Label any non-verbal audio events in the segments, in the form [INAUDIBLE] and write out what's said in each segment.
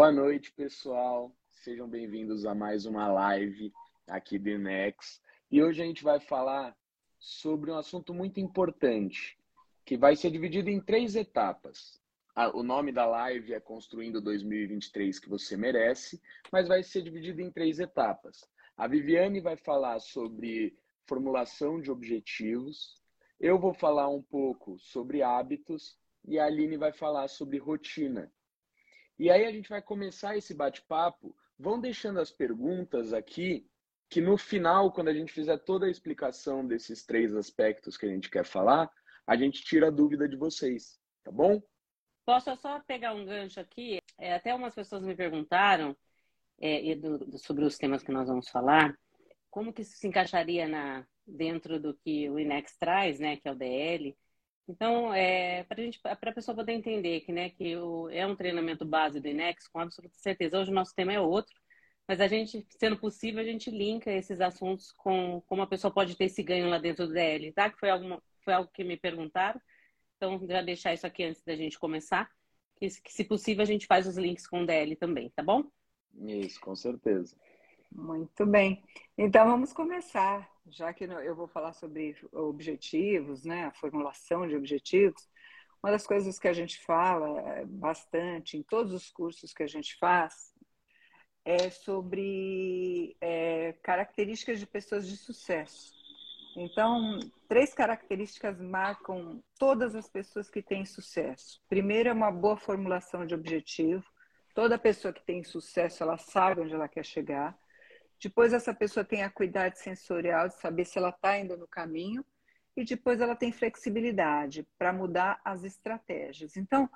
Boa noite, pessoal. Sejam bem-vindos a mais uma live aqui do Inex. E hoje a gente vai falar sobre um assunto muito importante, que vai ser dividido em três etapas. O nome da live é Construindo 2023 que você merece, mas vai ser dividido em três etapas. A Viviane vai falar sobre formulação de objetivos, eu vou falar um pouco sobre hábitos e a Aline vai falar sobre rotina. E aí a gente vai começar esse bate-papo. Vão deixando as perguntas aqui, que no final, quando a gente fizer toda a explicação desses três aspectos que a gente quer falar, a gente tira a dúvida de vocês, tá bom? Posso só pegar um gancho aqui? É, até umas pessoas me perguntaram é, do, sobre os temas que nós vamos falar, como que isso se encaixaria na, dentro do que o INEX traz, né, que é o DL. Então, é, para a pessoa poder entender que, né, que o, é um treinamento base do INEX, com absoluta certeza. Hoje o nosso tema é outro, mas a gente, sendo possível, a gente linka esses assuntos com como a pessoa pode ter esse ganho lá dentro do DL, tá? Que foi, alguma, foi algo que me perguntaram. Então, já deixar isso aqui antes da gente começar. Que, que se possível, a gente faz os links com o DL também, tá bom? Isso, com certeza. Muito bem. Então vamos começar, já que eu vou falar sobre objetivos, né, a formulação de objetivos. Uma das coisas que a gente fala é, bastante em todos os cursos que a gente faz é sobre é, características de pessoas de sucesso. Então, três características marcam todas as pessoas que têm sucesso. Primeiro é uma boa formulação de objetivo. Toda pessoa que tem sucesso, ela sabe onde ela quer chegar. Depois essa pessoa tem a cuidade sensorial de saber se ela está indo no caminho e depois ela tem flexibilidade para mudar as estratégias. Então,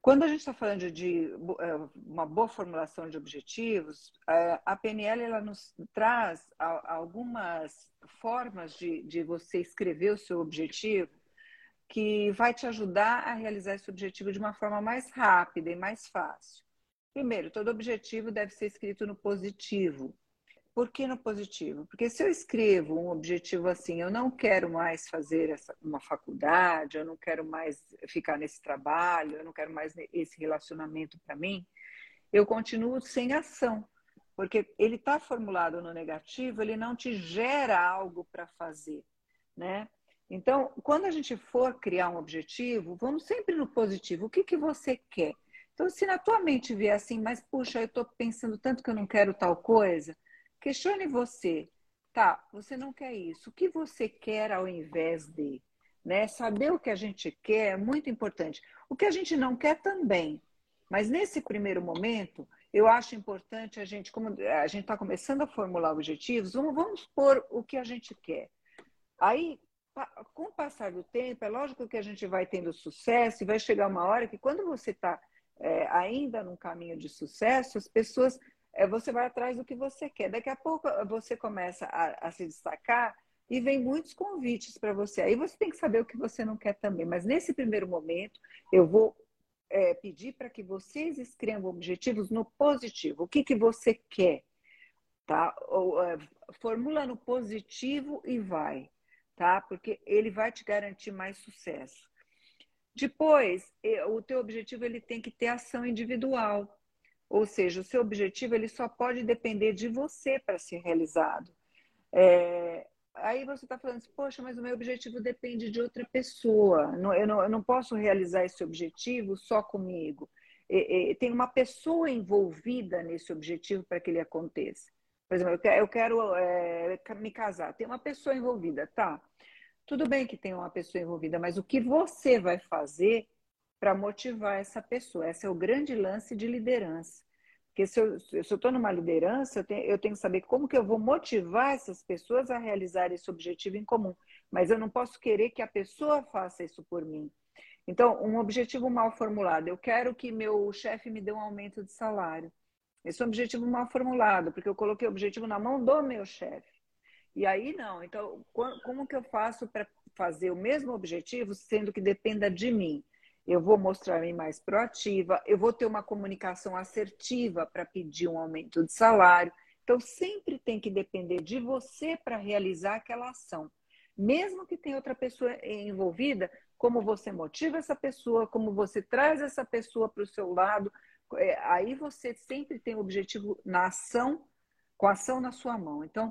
quando a gente está falando de é, uma boa formulação de objetivos, é, a PNL ela nos traz algumas formas de, de você escrever o seu objetivo que vai te ajudar a realizar esse objetivo de uma forma mais rápida e mais fácil. Primeiro, todo objetivo deve ser escrito no positivo. Por que no positivo? Porque se eu escrevo um objetivo assim, eu não quero mais fazer essa, uma faculdade, eu não quero mais ficar nesse trabalho, eu não quero mais esse relacionamento para mim, eu continuo sem ação. Porque ele está formulado no negativo, ele não te gera algo para fazer, né? Então, quando a gente for criar um objetivo, vamos sempre no positivo. O que, que você quer? Então, se na tua mente vier assim, mas puxa, eu estou pensando tanto que eu não quero tal coisa, Questione você, tá? Você não quer isso. O que você quer ao invés de? Né? Saber o que a gente quer é muito importante. O que a gente não quer também. Mas nesse primeiro momento, eu acho importante a gente, como a gente está começando a formular objetivos, vamos, vamos pôr o que a gente quer. Aí, com o passar do tempo, é lógico que a gente vai tendo sucesso e vai chegar uma hora que quando você está é, ainda num caminho de sucesso, as pessoas é, você vai atrás do que você quer. Daqui a pouco você começa a, a se destacar e vem muitos convites para você. Aí você tem que saber o que você não quer também. Mas nesse primeiro momento, eu vou é, pedir para que vocês escrevam objetivos no positivo. O que, que você quer? Tá? Ou, é, formula no positivo e vai, tá? Porque ele vai te garantir mais sucesso. Depois, o teu objetivo ele tem que ter ação individual. Ou seja, o seu objetivo ele só pode depender de você para ser realizado. É, aí você está falando assim, poxa, mas o meu objetivo depende de outra pessoa. Eu, não, eu não posso realizar esse objetivo só comigo. E, e, tem uma pessoa envolvida nesse objetivo para que ele aconteça. Por exemplo, eu quero, eu quero é, me casar. Tem uma pessoa envolvida, tá? Tudo bem que tem uma pessoa envolvida, mas o que você vai fazer para motivar essa pessoa. Esse é o grande lance de liderança. Porque se eu estou numa liderança, eu tenho, eu tenho que saber como que eu vou motivar essas pessoas a realizar esse objetivo em comum. Mas eu não posso querer que a pessoa faça isso por mim. Então, um objetivo mal formulado. Eu quero que meu chefe me dê um aumento de salário. Esse é um objetivo mal formulado, porque eu coloquei o objetivo na mão do meu chefe. E aí não. Então, como que eu faço para fazer o mesmo objetivo, sendo que dependa de mim? Eu vou mostrar-me mais proativa, eu vou ter uma comunicação assertiva para pedir um aumento de salário. Então, sempre tem que depender de você para realizar aquela ação. Mesmo que tenha outra pessoa envolvida, como você motiva essa pessoa, como você traz essa pessoa para o seu lado, é, aí você sempre tem o objetivo na ação, com a ação na sua mão. Então,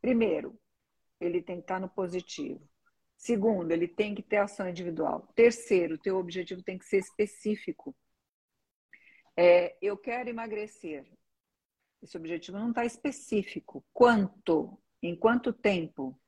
primeiro, ele tem que estar no positivo. Segundo, ele tem que ter ação individual. Terceiro, teu objetivo tem que ser específico. É, eu quero emagrecer. Esse objetivo não está específico. Quanto? Em quanto tempo?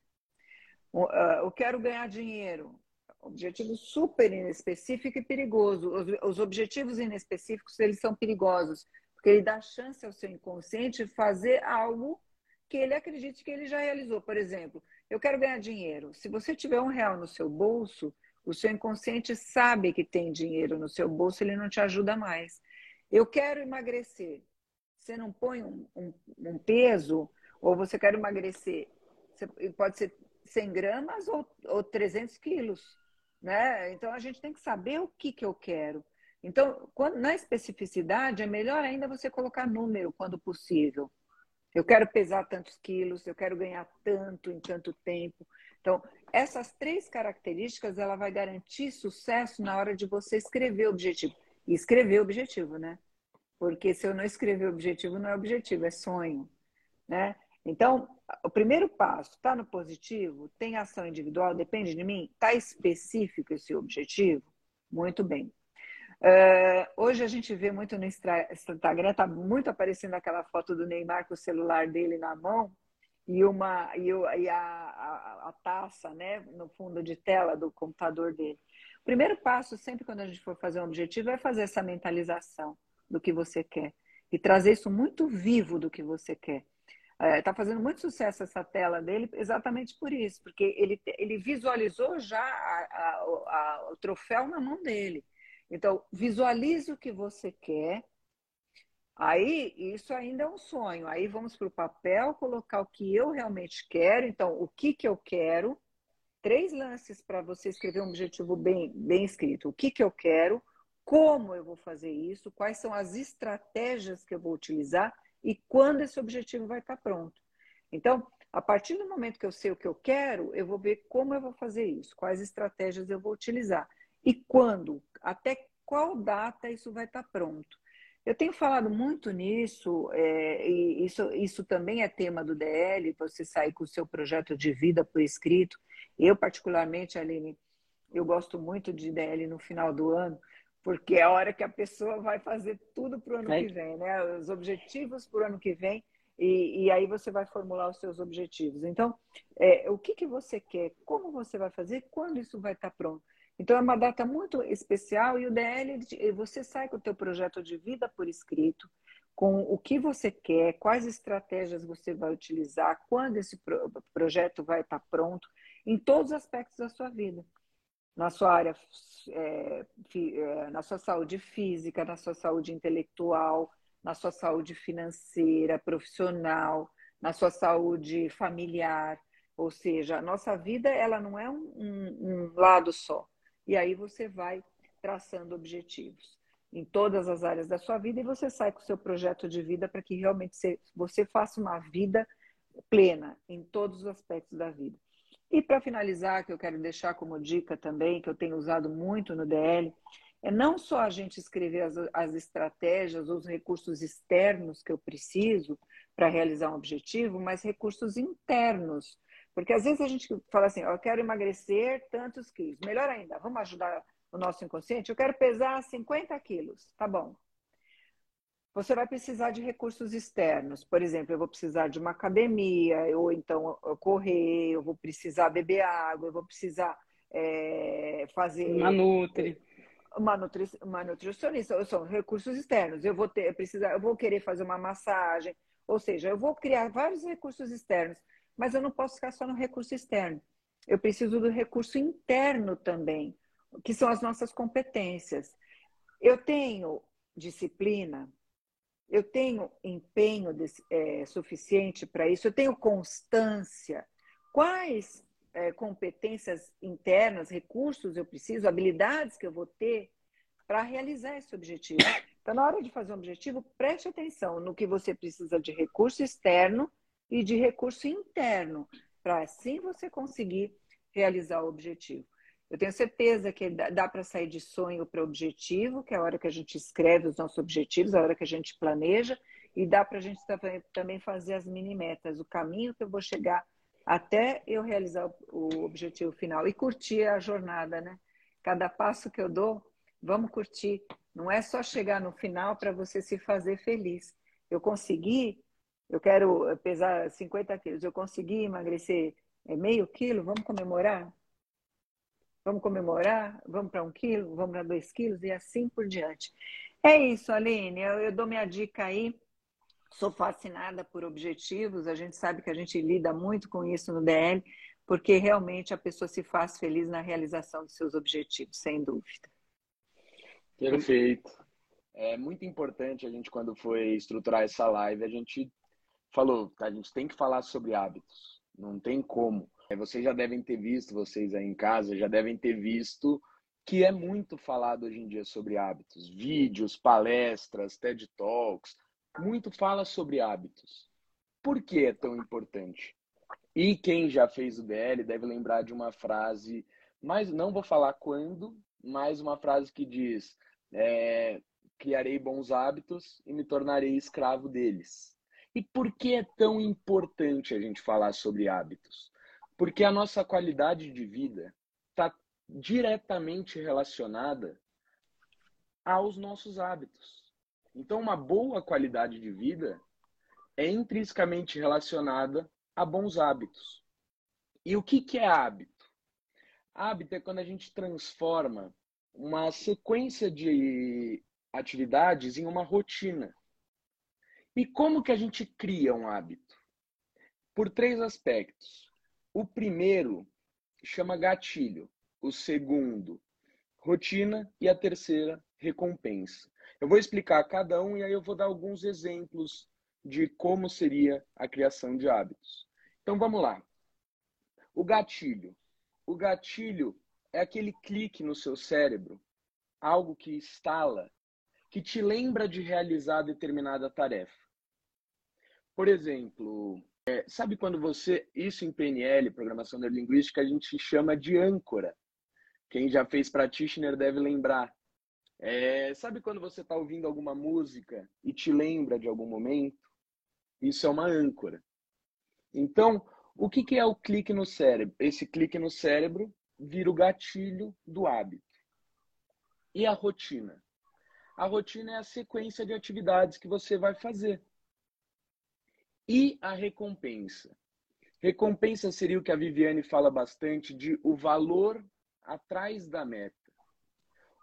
Ah, eu quero ganhar dinheiro. Objetivo super inespecífico e perigoso. Os, os objetivos inespecíficos, eles são perigosos, porque ele dá chance ao seu inconsciente fazer algo que ele acredite que ele já realizou. Por exemplo, eu quero ganhar dinheiro. Se você tiver um real no seu bolso, o seu inconsciente sabe que tem dinheiro no seu bolso, ele não te ajuda mais. Eu quero emagrecer. Você não põe um, um, um peso, ou você quer emagrecer, você, pode ser 100 gramas ou, ou 300 quilos. Né? Então a gente tem que saber o que, que eu quero. Então, quando, na especificidade, é melhor ainda você colocar número quando possível. Eu quero pesar tantos quilos, eu quero ganhar tanto em tanto tempo. Então, essas três características, ela vai garantir sucesso na hora de você escrever o objetivo. E escrever o objetivo, né? Porque se eu não escrever o objetivo, não é objetivo, é sonho, né? Então, o primeiro passo, está no positivo? Tem ação individual? Depende de mim? Está específico esse objetivo? Muito bem. Uh, hoje a gente vê muito no Instagram, está muito aparecendo aquela foto do Neymar com o celular dele na mão e, uma, e, e a, a, a, taça né, no fundo de tela do computador dele. O primeiro passo, sempre quando a gente for fazer um objetivo, é fazer essa mentalização do que você quer e trazer isso muito vivo do que você quer. Está é, fazendo muito sucesso essa tela dele exatamente por isso, porque ele, ele visualizou já a, o troféu na mão dele. Então, visualize o que você quer. Aí, isso ainda é um sonho. Aí vamos para o papel, colocar o que eu realmente quero. Então, o que, que eu quero? Três lances para você escrever um objetivo bem, bem escrito. O que, que eu quero? Como eu vou fazer isso? Quais são as estratégias que eu vou utilizar? E quando esse objetivo vai estar pronto? Então, a partir do momento que eu sei o que eu quero, eu vou ver como eu vou fazer isso, quais estratégias eu vou utilizar. E quando? Até qual data isso vai estar pronto? Eu tenho falado muito nisso, é, e isso, isso também é tema do DL, você sair com o seu projeto de vida por escrito. Eu, particularmente, Aline, eu gosto muito de DL no final do ano, porque é a hora que a pessoa vai fazer tudo para o ano é. que vem, né? Os objetivos para o ano que vem, e, e, aí você vai formular os seus objetivos. Então, é, o que, que você quer, como você vai fazer, quando isso vai estar pronto. Então é uma data muito especial e o DL você sai com o teu projeto de vida por escrito, com o que você quer, quais estratégias você vai utilizar, quando esse projeto vai estar pronto, em todos os aspectos da sua vida. Na sua área, é, é, na sua saúde física, na sua saúde intelectual, na sua saúde financeira, profissional, na sua saúde familiar. Ou seja, a nossa vida ela não é um, um, um lado só. E aí você vai traçando objetivos em todas as áreas da sua vida e você sai com o seu projeto de vida para que realmente você faça uma vida plena em todos os aspectos da vida. E para finalizar, que eu quero deixar como dica também, que eu tenho usado muito no DL, é não só a gente escrever as, as estratégias, os recursos externos que eu preciso para realizar um objetivo, mas recursos internos porque às vezes a gente fala assim, eu quero emagrecer tantos quilos. Melhor ainda, vamos ajudar o nosso inconsciente? Eu quero pesar 50 quilos. Tá bom. Você vai precisar de recursos externos. Por exemplo, eu vou precisar de uma academia, ou então eu correr, eu vou precisar beber água, eu vou precisar é, fazer. Uma nutri. Uma, nutri, uma nutricionista, são recursos externos. Eu vou ter, precisar, eu vou querer fazer uma massagem, ou seja, eu vou criar vários recursos externos mas eu não posso ficar só no recurso externo. Eu preciso do recurso interno também, que são as nossas competências. Eu tenho disciplina, eu tenho empenho é, suficiente para isso, eu tenho constância. Quais é, competências internas, recursos eu preciso, habilidades que eu vou ter para realizar esse objetivo? Então, na hora de fazer um objetivo, preste atenção no que você precisa de recurso externo e de recurso interno, para assim você conseguir realizar o objetivo. Eu tenho certeza que dá para sair de sonho para objetivo, que é a hora que a gente escreve os nossos objetivos, a hora que a gente planeja, e dá para a gente também fazer as mini metas, o caminho que eu vou chegar até eu realizar o objetivo final e curtir a jornada, né? Cada passo que eu dou, vamos curtir. Não é só chegar no final para você se fazer feliz. Eu consegui, eu quero pesar 50 quilos, eu consegui emagrecer é, meio quilo, vamos comemorar? Vamos comemorar? Vamos para um quilo? Vamos para dois quilos? E assim por diante. É isso, Aline. Eu, eu dou minha dica aí. Sou fascinada por objetivos. A gente sabe que a gente lida muito com isso no DL, porque realmente a pessoa se faz feliz na realização dos seus objetivos, sem dúvida. Perfeito. É muito importante a gente, quando foi estruturar essa live, a gente falou, a gente tem que falar sobre hábitos. Não tem como. É, vocês já devem ter visto, vocês aí em casa já devem ter visto que é muito falado hoje em dia sobre hábitos. Vídeos, palestras, TED Talks, muito fala sobre hábitos. Por que é tão importante? E quem já fez o DL deve lembrar de uma frase, mas não vou falar quando, mas uma frase que diz: é, criarei bons hábitos e me tornarei escravo deles. E por que é tão importante a gente falar sobre hábitos? Porque a nossa qualidade de vida está diretamente relacionada aos nossos hábitos. Então, uma boa qualidade de vida é intrinsecamente relacionada a bons hábitos. E o que, que é hábito? Hábito é quando a gente transforma uma sequência de atividades em uma rotina. E como que a gente cria um hábito? Por três aspectos. O primeiro chama gatilho, o segundo, rotina e a terceira, recompensa. Eu vou explicar cada um e aí eu vou dar alguns exemplos de como seria a criação de hábitos. Então vamos lá. O gatilho. O gatilho é aquele clique no seu cérebro, algo que instala, que te lembra de realizar determinada tarefa. Por exemplo, é, sabe quando você, isso em PNL, programação neurolinguística, a gente chama de âncora. Quem já fez practitioner deve lembrar. É, sabe quando você está ouvindo alguma música e te lembra de algum momento? Isso é uma âncora. Então, o que, que é o clique no cérebro? Esse clique no cérebro vira o gatilho do hábito. E a rotina? A rotina é a sequência de atividades que você vai fazer. E a recompensa? Recompensa seria o que a Viviane fala bastante de o valor atrás da meta.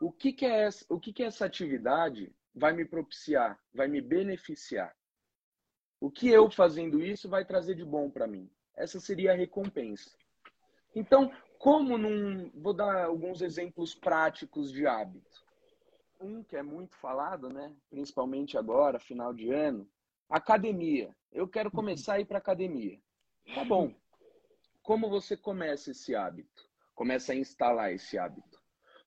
O que, que é essa, o que, que essa atividade vai me propiciar, vai me beneficiar? O que eu fazendo isso vai trazer de bom para mim? Essa seria a recompensa. Então, como num. Vou dar alguns exemplos práticos de hábito. Um que é muito falado, né? principalmente agora, final de ano, academia. Eu quero uhum. começar a ir para academia. Tá bom. Como você começa esse hábito? Começa a instalar esse hábito.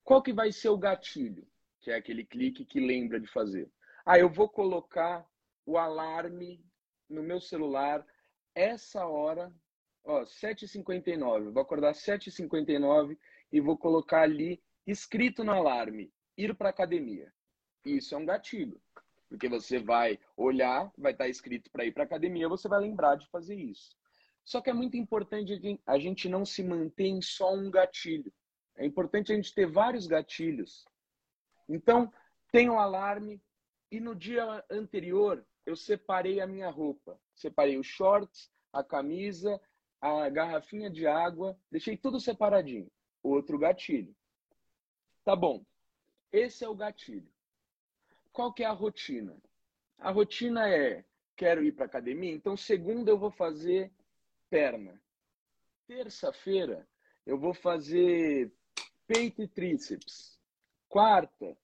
Qual que vai ser o gatilho? Que é aquele clique que lembra de fazer. Ah, eu vou colocar o alarme no meu celular essa hora, ó, 7h59. Vou acordar 7h59 e vou colocar ali escrito no alarme, ir para academia. Isso é um gatilho. Porque você vai olhar, vai estar escrito para ir para academia, você vai lembrar de fazer isso. Só que é muito importante a gente não se manter em só um gatilho. É importante a gente ter vários gatilhos. Então, tem o alarme e no dia anterior eu separei a minha roupa. Separei os shorts, a camisa, a garrafinha de água, deixei tudo separadinho. Outro gatilho. Tá bom. Esse é o gatilho. Qual que é a rotina? A rotina é quero ir para academia, então segunda eu vou fazer perna. Terça-feira eu vou fazer peito e tríceps. Quarta,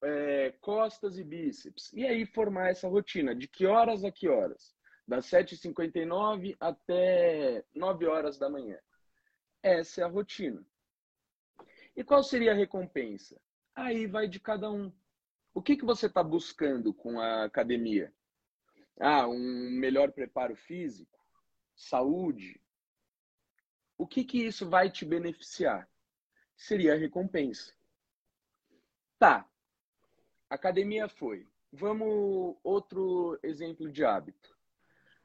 é, costas e bíceps. E aí formar essa rotina. De que horas a que horas? Das 7h59 até 9 horas da manhã. Essa é a rotina. E qual seria a recompensa? Aí vai de cada um. O que, que você está buscando com a academia? Ah, um melhor preparo físico? Saúde? O que, que isso vai te beneficiar? seria a recompensa. Tá. Academia foi. Vamos outro exemplo de hábito.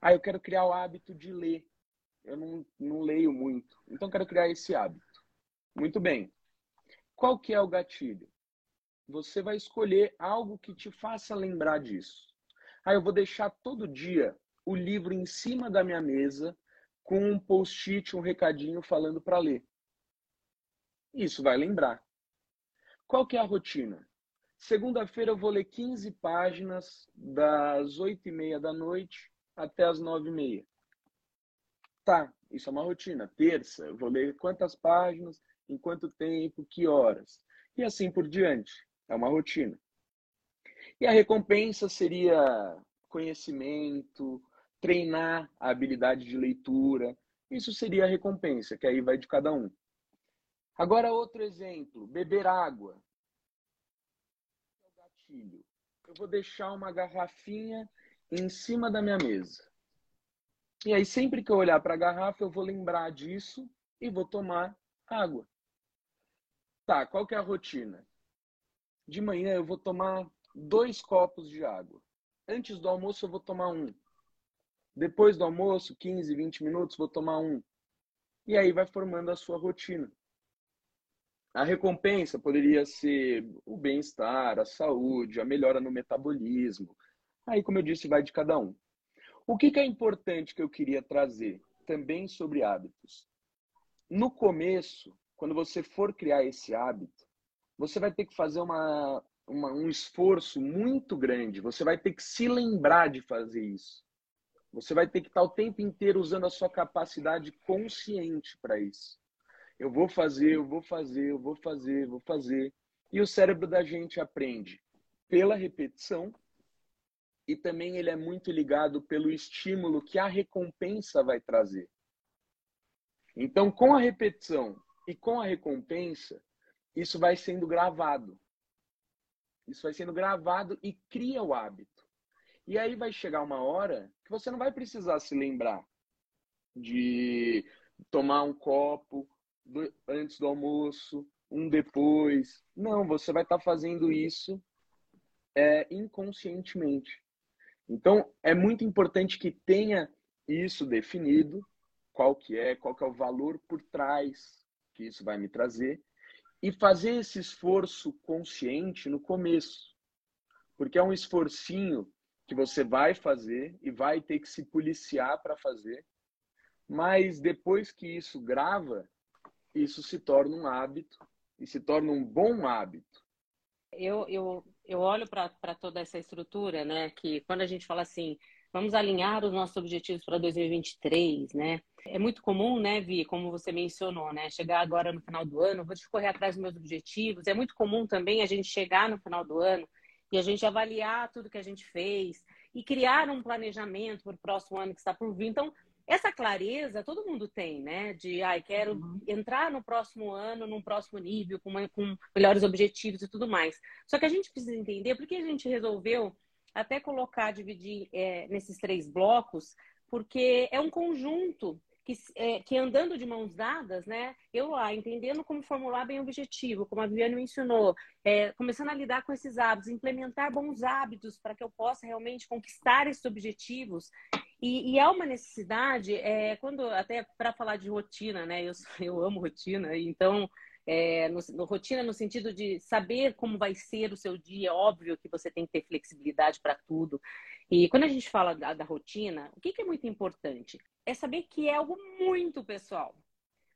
Ah, eu quero criar o hábito de ler. Eu não, não leio muito. Então quero criar esse hábito. Muito bem. Qual que é o gatilho? Você vai escolher algo que te faça lembrar disso. Ah, eu vou deixar todo dia o livro em cima da minha mesa com um post-it, um recadinho falando para ler. Isso vai lembrar. Qual que é a rotina? Segunda-feira eu vou ler 15 páginas das 8 e meia da noite até as 9 e meia. Tá, isso é uma rotina. Terça, eu vou ler quantas páginas, em quanto tempo, que horas. E assim por diante. É uma rotina. E a recompensa seria conhecimento, treinar a habilidade de leitura. Isso seria a recompensa, que aí vai de cada um. Agora, outro exemplo: beber água. Eu vou deixar uma garrafinha em cima da minha mesa. E aí, sempre que eu olhar para a garrafa, eu vou lembrar disso e vou tomar água. Tá, qual que é a rotina? De manhã eu vou tomar dois copos de água. Antes do almoço eu vou tomar um. Depois do almoço, 15, 20 minutos, vou tomar um. E aí vai formando a sua rotina. A recompensa poderia ser o bem-estar, a saúde, a melhora no metabolismo. Aí, como eu disse, vai de cada um. O que, que é importante que eu queria trazer também sobre hábitos? No começo, quando você for criar esse hábito, você vai ter que fazer uma, uma, um esforço muito grande. Você vai ter que se lembrar de fazer isso. Você vai ter que estar o tempo inteiro usando a sua capacidade consciente para isso. Eu vou fazer, eu vou fazer, eu vou fazer, eu vou fazer. E o cérebro da gente aprende pela repetição e também ele é muito ligado pelo estímulo que a recompensa vai trazer. Então, com a repetição e com a recompensa, isso vai sendo gravado. Isso vai sendo gravado e cria o hábito. E aí vai chegar uma hora que você não vai precisar se lembrar de tomar um copo, antes do almoço, um depois. Não, você vai estar tá fazendo isso é, inconscientemente. Então, é muito importante que tenha isso definido, qual que é, qual que é o valor por trás que isso vai me trazer, e fazer esse esforço consciente no começo. Porque é um esforcinho que você vai fazer e vai ter que se policiar para fazer, mas depois que isso grava, isso se torna um hábito e se torna um bom hábito. Eu, eu, eu olho para toda essa estrutura, né? Que quando a gente fala assim, vamos alinhar os nossos objetivos para 2023, né? É muito comum, né, Vi, como você mencionou, né? Chegar agora no final do ano, vou te correr atrás dos meus objetivos. É muito comum também a gente chegar no final do ano e a gente avaliar tudo que a gente fez e criar um planejamento para o próximo ano que está por vir. Então, essa clareza todo mundo tem, né? De, ai, quero uhum. entrar no próximo ano, num próximo nível, com, uma, com melhores objetivos e tudo mais. Só que a gente precisa entender por que a gente resolveu até colocar, dividir é, nesses três blocos, porque é um conjunto que, é, que andando de mãos dadas, né, eu lá entendendo como formular bem o objetivo, como a Viviane mencionou, é, começando a lidar com esses hábitos, implementar bons hábitos para que eu possa realmente conquistar esses objetivos. E, e há uma necessidade, é, quando até para falar de rotina, né, eu, [LAUGHS] eu amo rotina, então é, no, no, rotina no sentido de saber como vai ser o seu dia, óbvio que você tem que ter flexibilidade para tudo. E quando a gente fala da, da rotina, o que, que, é muito importante? É saber que é algo muito pessoal.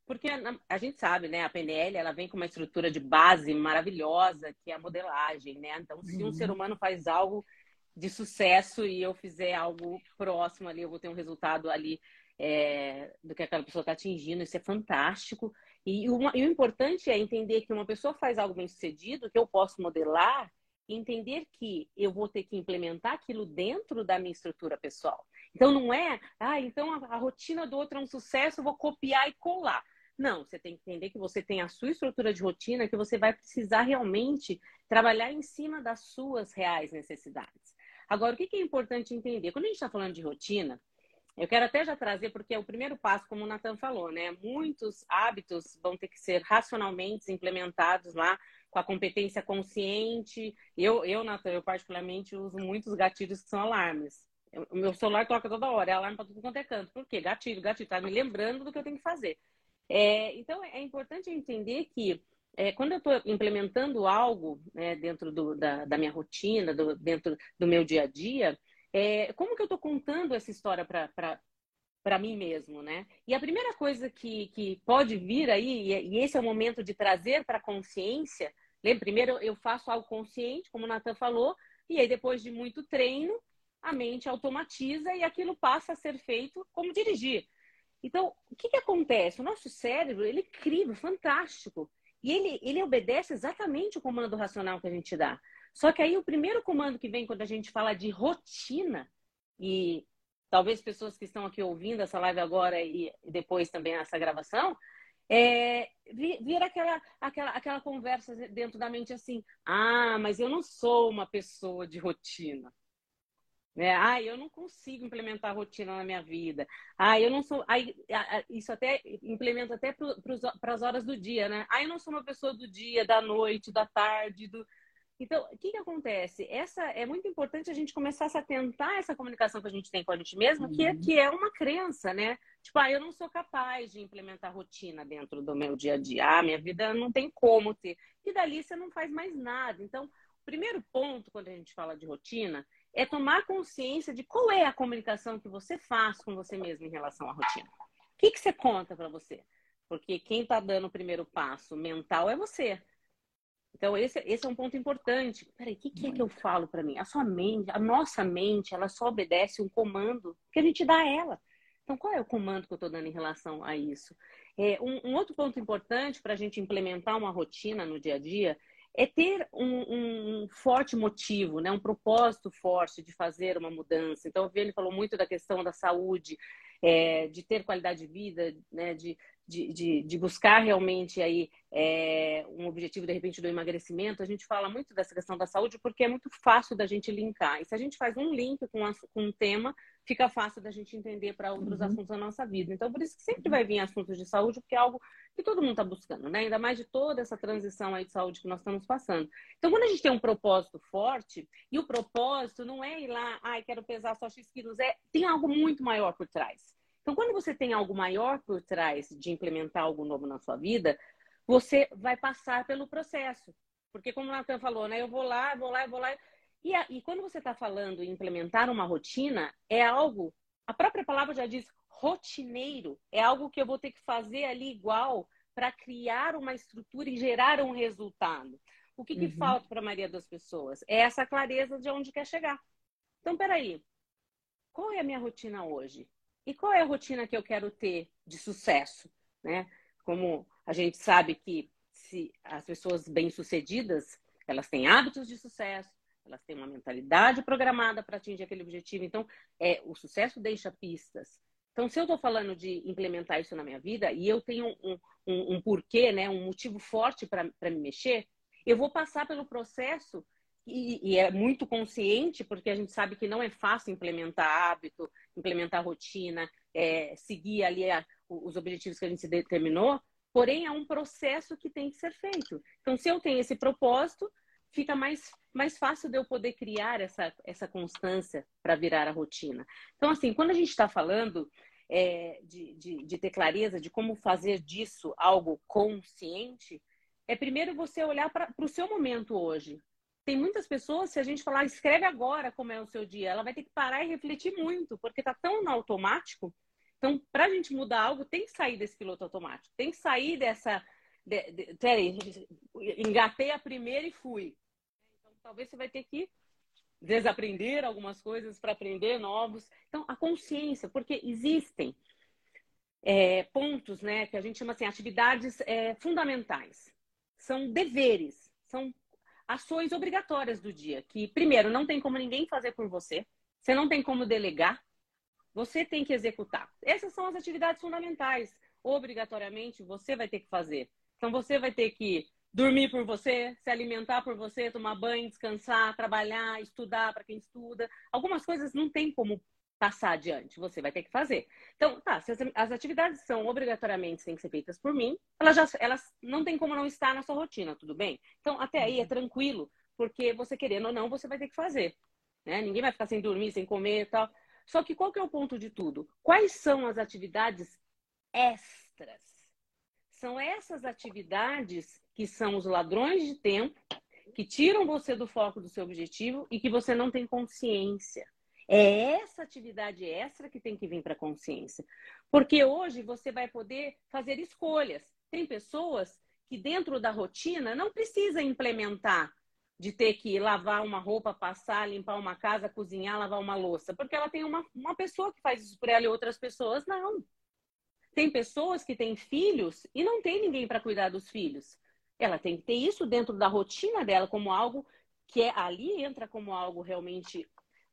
Porque a, a, gente sabe, né? A PNL, ela vem com uma estrutura de base maravilhosa, que é a modelagem, né? Então, se um uhum. ser humano faz algo de sucesso e eu fizer algo próximo ali, eu vou ter um resultado ali é, do que aquela pessoa está atingindo. Isso é fantástico. E, uma, e o importante é entender que uma pessoa faz algo bem sucedido, que eu posso modelar, entender que eu vou ter que implementar aquilo dentro da minha estrutura pessoal. Então não é, ah, então a, a rotina do outro é um sucesso, vou copiar e colar. Não, você tem que entender que você tem a sua estrutura de rotina, que você vai precisar realmente trabalhar em cima das suas reais necessidades. Agora, o que é importante entender? Quando a gente está falando de rotina, eu quero até já trazer, porque é o primeiro passo, como o Nathan falou, né? Muitos hábitos vão ter que ser racionalmente implementados lá com a competência consciente. Eu, eu Nathan, eu particularmente uso muitos gatilhos que são alarmes. O meu celular toca toda hora, é alarme para tudo quanto é canto. Por quê? Gatilho, gatilho, tá me lembrando do que eu tenho que fazer. É, então, é importante entender que é, quando eu estou implementando algo né, dentro do, da, da, minha rotina, do, dentro do meu dia a dia, é, como que eu estou contando essa história para mim mesmo, né? E a primeira coisa que, que pode vir aí, e esse é o momento de trazer para a consciência, lembra? Primeiro eu faço algo consciente, como o Nathan falou, e aí depois de muito treino, a mente automatiza e aquilo passa a ser feito como dirigir. Então, o que, que acontece? O nosso cérebro, ele é incrível, fantástico. E ele, ele obedece exatamente o comando racional que a gente dá. Só que aí o primeiro comando que vem quando a gente fala de rotina, e talvez pessoas que estão aqui ouvindo essa live agora e depois também essa gravação, é, vira aquela, aquela, aquela conversa dentro da mente assim: ah, mas eu não sou uma pessoa de rotina. Né? Ah, eu não consigo implementar rotina na minha vida. Ah, eu não sou. Isso até implementa até para as horas do dia, né? Ah, eu não sou uma pessoa do dia, da noite, da tarde, do. Então, o que, que acontece? Essa é muito importante a gente começar a se atentar a essa comunicação que a gente tem com a gente mesmo, uhum. que, é, uhum. que é uma crença, né? Tipo, ah, eu não sou capaz de implementar rotina dentro do meu dia a dia. Ah, minha vida não tem como ter. E dali você não faz mais nada. Então, o primeiro ponto, quando a gente fala de rotina, é tomar consciência de qual é a comunicação que você faz com você mesmo em relação à rotina. O que, que você conta para você? Porque quem está dando o primeiro passo mental é você. Então, esse, esse é um ponto importante. Peraí, o que, que é que eu falo para mim? A sua mente, a nossa mente, ela só obedece um comando que a gente dá a ela. Então, qual é o comando que eu estou dando em relação a isso? É, um, um outro ponto importante para a gente implementar uma rotina no dia a dia é ter um, um, forte motivo, né? um propósito forte de fazer uma mudança. Então, o Vianney falou muito da questão da saúde, é, de ter qualidade de vida, né? de, de, de, de buscar realmente aí é, um objetivo, de repente, do emagrecimento. A gente fala muito dessa questão da saúde porque é muito fácil da gente linkar. E se a gente faz um link com, a, com um tema, fica fácil da gente entender para outros uhum. assuntos da nossa vida. Então, por isso que sempre vai vir assuntos de saúde, porque é algo que todo mundo está buscando, né? Ainda mais de toda essa transição aí de saúde que nós estamos passando. Então, quando a gente tem um propósito forte, e o propósito não é ir lá, ai, quero pesar só X quilos, é, tem algo muito maior por trás. Então, quando você tem algo maior por trás de implementar algo novo na sua vida, você vai passar pelo processo. Porque, como o Natan falou, né? Eu vou lá, vou lá, vou lá. E, a, e quando você está falando em implementar uma rotina, é algo, a própria palavra já diz rotineiro, é algo que eu vou ter que fazer ali igual para criar uma estrutura e gerar um resultado. O que, que uhum. falta para a maioria das pessoas? É essa clareza de onde quer chegar. Então, peraí, qual é a minha rotina hoje? E qual é a rotina que eu quero ter de sucesso? Né? Como a gente sabe que se as pessoas bem-sucedidas, elas têm hábitos de sucesso, elas têm uma mentalidade programada para atingir aquele objetivo. Então, é, o sucesso deixa pistas. Então, se eu estou falando de implementar isso na minha vida e eu tenho um, um, um porquê, né, um motivo forte para me mexer, eu vou passar pelo processo e, e, é muito consciente, porque a gente sabe que não é fácil implementar hábito, implementar rotina, é, seguir ali a, os objetivos que a gente determinou, porém é um processo que tem que ser feito. Então, se eu tenho esse propósito, fica mais, mais fácil de eu poder criar essa, essa constância para virar a rotina. Então, assim, quando a gente está falando é, de, de, de, ter clareza de como fazer disso algo consciente, é primeiro você olhar para o seu momento hoje. Tem muitas pessoas, se a gente falar, escreve agora como é o seu dia, ela vai ter que parar e refletir muito, porque está tão no automático. Então, para a gente mudar algo, tem que sair desse piloto automático, tem que sair dessa. De, de, peraí, engatei a primeira e fui talvez você vai ter que desaprender algumas coisas para aprender novos. Então, a consciência, porque existem é, pontos, né, que a gente chama assim, atividades é, fundamentais. São deveres, são ações obrigatórias do dia, que, primeiro, não tem como ninguém fazer por você, você não tem como delegar, você tem que executar. Essas são as atividades fundamentais. Obrigatoriamente, você vai ter que fazer. Então, você vai ter que dormir por você, se alimentar por você, tomar banho, descansar, trabalhar, estudar para quem estuda. Algumas coisas não tem como passar adiante, você vai ter que fazer. Então, tá, se as, as atividades são obrigatoriamente têm que ser feitas por mim, elas já elas não tem como não estar na sua rotina, tudo bem? Então, até aí é uhum. tranquilo, porque você querendo ou não, você vai ter que fazer. Né? Ninguém vai ficar sem dormir, sem comer e tal. Só que qual que é o ponto de tudo? Quais são as atividades extras? São essas atividades que são os ladrões de tempo, que tiram você do foco do seu objetivo e que você não tem consciência. É essa atividade extra que tem que vir para a consciência. Porque hoje você vai poder fazer escolhas. Tem pessoas que dentro da rotina não precisa implementar de ter que lavar uma roupa, passar, limpar uma casa, cozinhar, lavar uma louça, porque ela tem uma, uma pessoa que faz isso por ela e outras pessoas não. Tem pessoas que têm filhos e não tem ninguém para cuidar dos filhos. Ela tem que ter isso dentro da rotina dela como algo que é ali entra como algo realmente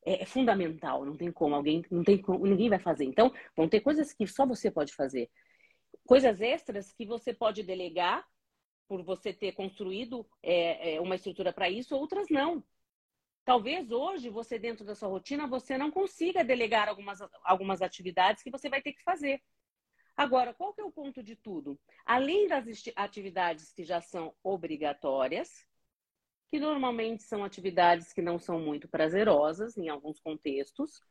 é, é fundamental. Não tem como alguém, não tem como, ninguém vai fazer. Então, vão ter coisas que só você pode fazer, coisas extras que você pode delegar por você ter construído é, é uma estrutura para isso, outras não. Talvez hoje você dentro da sua rotina você não consiga delegar algumas, algumas atividades que você vai ter que fazer. Agora, qual que é o ponto de tudo? Além das atividades que já são obrigatórias, que normalmente são atividades que não são muito prazerosas em alguns contextos,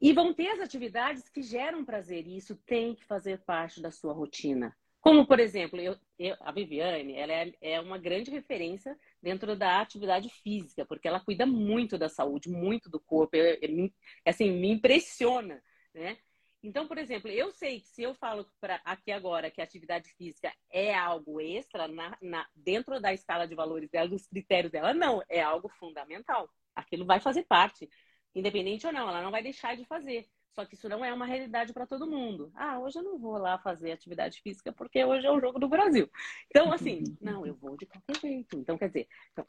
e vão ter as atividades que geram prazer, e isso tem que fazer parte da sua rotina. Como, por exemplo, eu, eu, a Viviane, ela é, é, uma grande referência dentro da atividade física, porque ela cuida muito da saúde, muito do corpo, eu, eu, assim, me impressiona, né? Então, por exemplo, eu sei que se eu falo pra, aqui agora que a atividade física é algo extra na, na, dentro da escala de valores dela, dos critérios dela, não, é algo fundamental. Aquilo vai fazer parte, independente ou não, ela não vai deixar de fazer. Só que isso não é uma realidade para todo mundo. Ah, hoje eu não vou lá fazer atividade física porque hoje é o jogo do Brasil. Então, assim, não, eu vou de qualquer jeito. Então, quer dizer, então,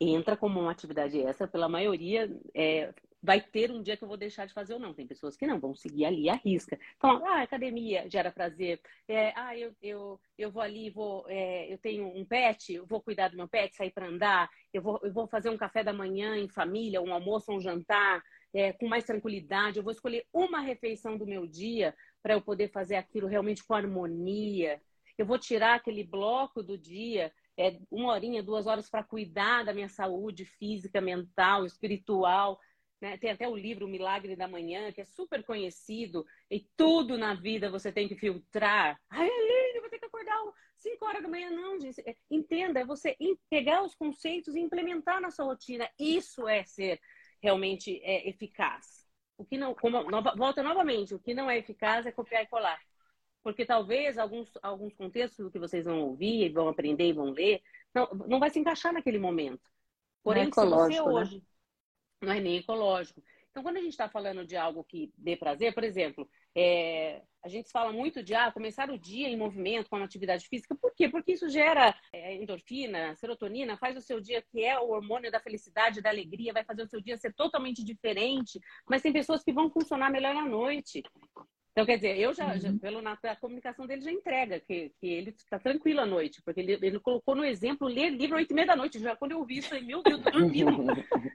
entra como uma atividade extra, pela maioria é, vai ter um dia que eu vou deixar de fazer ou não. Tem pessoas que não, vão seguir ali a risca. Então, ah, academia gera prazer. É, ah, eu, eu, eu vou ali, vou, é, eu tenho um pet, eu vou cuidar do meu pet, sair para andar, eu vou, eu vou fazer um café da manhã em família, um almoço, um jantar é, com mais tranquilidade, eu vou escolher uma refeição do meu dia para eu poder fazer aquilo realmente com harmonia. Eu vou tirar aquele bloco do dia, é, uma horinha, duas horas para cuidar da minha saúde física, mental, espiritual. Né? Tem até o livro O Milagre da Manhã, que é super conhecido, e tudo na vida você tem que filtrar. Ai, Aline, vou ter que acordar 5 horas da manhã, não, gente. É, entenda, é você pegar os conceitos e implementar na sua rotina. Isso é ser realmente é eficaz. O que não, como, nova, volta novamente, o que não é eficaz é copiar e colar. Porque talvez alguns, alguns contextos do que vocês vão ouvir, vão aprender e vão ler, não, não vai se encaixar naquele momento. Porém, é se você né? hoje. Né? Não é nem ecológico. Então, quando a gente está falando de algo que dê prazer, por exemplo, é, a gente fala muito de ah, começar o dia em movimento, com uma atividade física. Por quê? Porque isso gera é, endorfina, serotonina, faz o seu dia, que é o hormônio da felicidade, da alegria, vai fazer o seu dia ser totalmente diferente. Mas tem pessoas que vão funcionar melhor à noite. Então, quer dizer, eu já, uhum. já pelo na a comunicação dele já entrega que, que ele está tranquilo à noite, porque ele, ele colocou no exemplo ler livro às oito e meia da noite. Já quando eu vi isso aí, meu Deus, tô dormindo.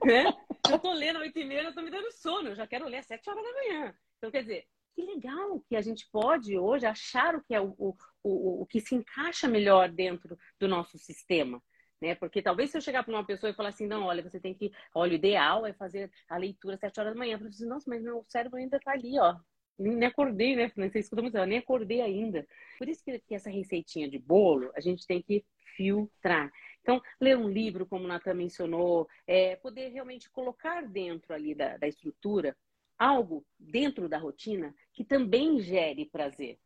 né? Eu tô lendo às oito e meia, eu tô me dando sono, eu já quero ler às sete horas da manhã. Então, quer dizer, que legal que a gente pode hoje achar o que é o, o, o, o que se encaixa melhor dentro do nosso sistema. Né? Porque talvez se eu chegar para uma pessoa e falar assim, não, olha, você tem que, olha, o ideal é fazer a leitura às sete horas da manhã. Eu falo assim, nossa, mas meu cérebro ainda está ali, ó. Nem acordei, né? Não sei se muito, eu nem acordei ainda. Por isso que, que essa receitinha de bolo, a gente tem que filtrar. Então, ler um livro, como o Natan mencionou, é, poder realmente colocar dentro ali da, da estrutura algo dentro da rotina que também gere prazer.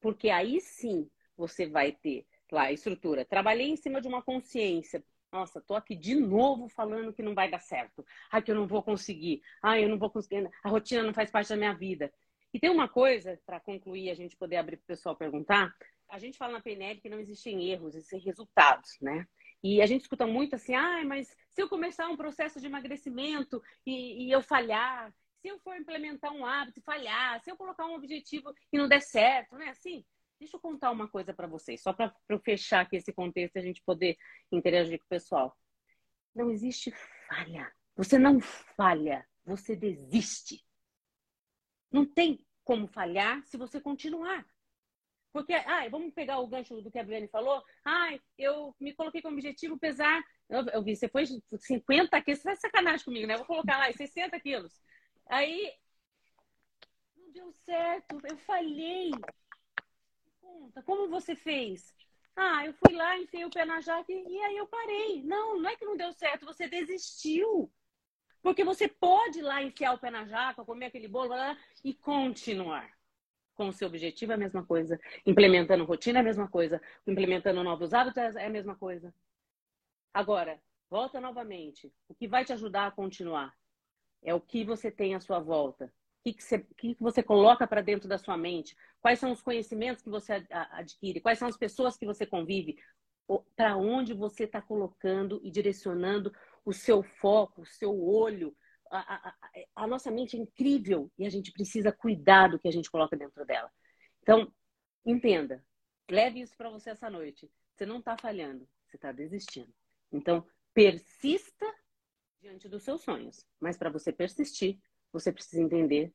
Porque aí sim você vai ter lá a estrutura. Trabalhei em cima de uma consciência. Nossa, tô aqui de novo falando que não vai dar certo. Ai, que eu não vou conseguir. Ai, eu não vou conseguir. A rotina não faz parte da minha vida. E tem uma coisa, para concluir, a gente poder abrir para o pessoal perguntar. A gente fala na PNL que não existem erros, existem resultados, né? E a gente escuta muito assim, ah, mas se eu começar um processo de emagrecimento e, e eu falhar, se eu for implementar um hábito e falhar, se eu colocar um objetivo e não der certo, né? Assim, deixa eu contar uma coisa para vocês, só para fechar aqui esse contexto e a gente poder interagir com o pessoal. Não existe falha. Você não falha, você desiste. Não tem como falhar se você continuar. Porque, ah, vamos pegar o gancho do que a Briane falou. Ah, eu me coloquei como objetivo pesar. Eu, eu vi, você foi 50 quilos, você tá sacanagem comigo, né? Vou colocar lá 60 quilos. Aí, não deu certo, eu falhei. Conta, como você fez? Ah, eu fui lá, enfiei o pé na jaca e aí eu parei. Não, não é que não deu certo, você desistiu. Porque você pode lá enfiar o pé na jaca, comer aquele bolo lá, e continuar com o seu objetivo é a mesma coisa. Implementando rotina é a mesma coisa. Implementando novos hábitos é a mesma coisa. Agora, volta novamente. O que vai te ajudar a continuar é o que você tem à sua volta. O que, que, você, que você coloca para dentro da sua mente? Quais são os conhecimentos que você adquire? Quais são as pessoas que você convive? Para onde você está colocando e direcionando o seu foco, o seu olho, a, a, a, nossa mente é incrível e a gente precisa cuidar do que a gente coloca dentro dela. Então, entenda, leve isso para você essa noite. Você não está falhando, você está desistindo. Então, persista diante dos seus sonhos. Mas para você persistir, você precisa entender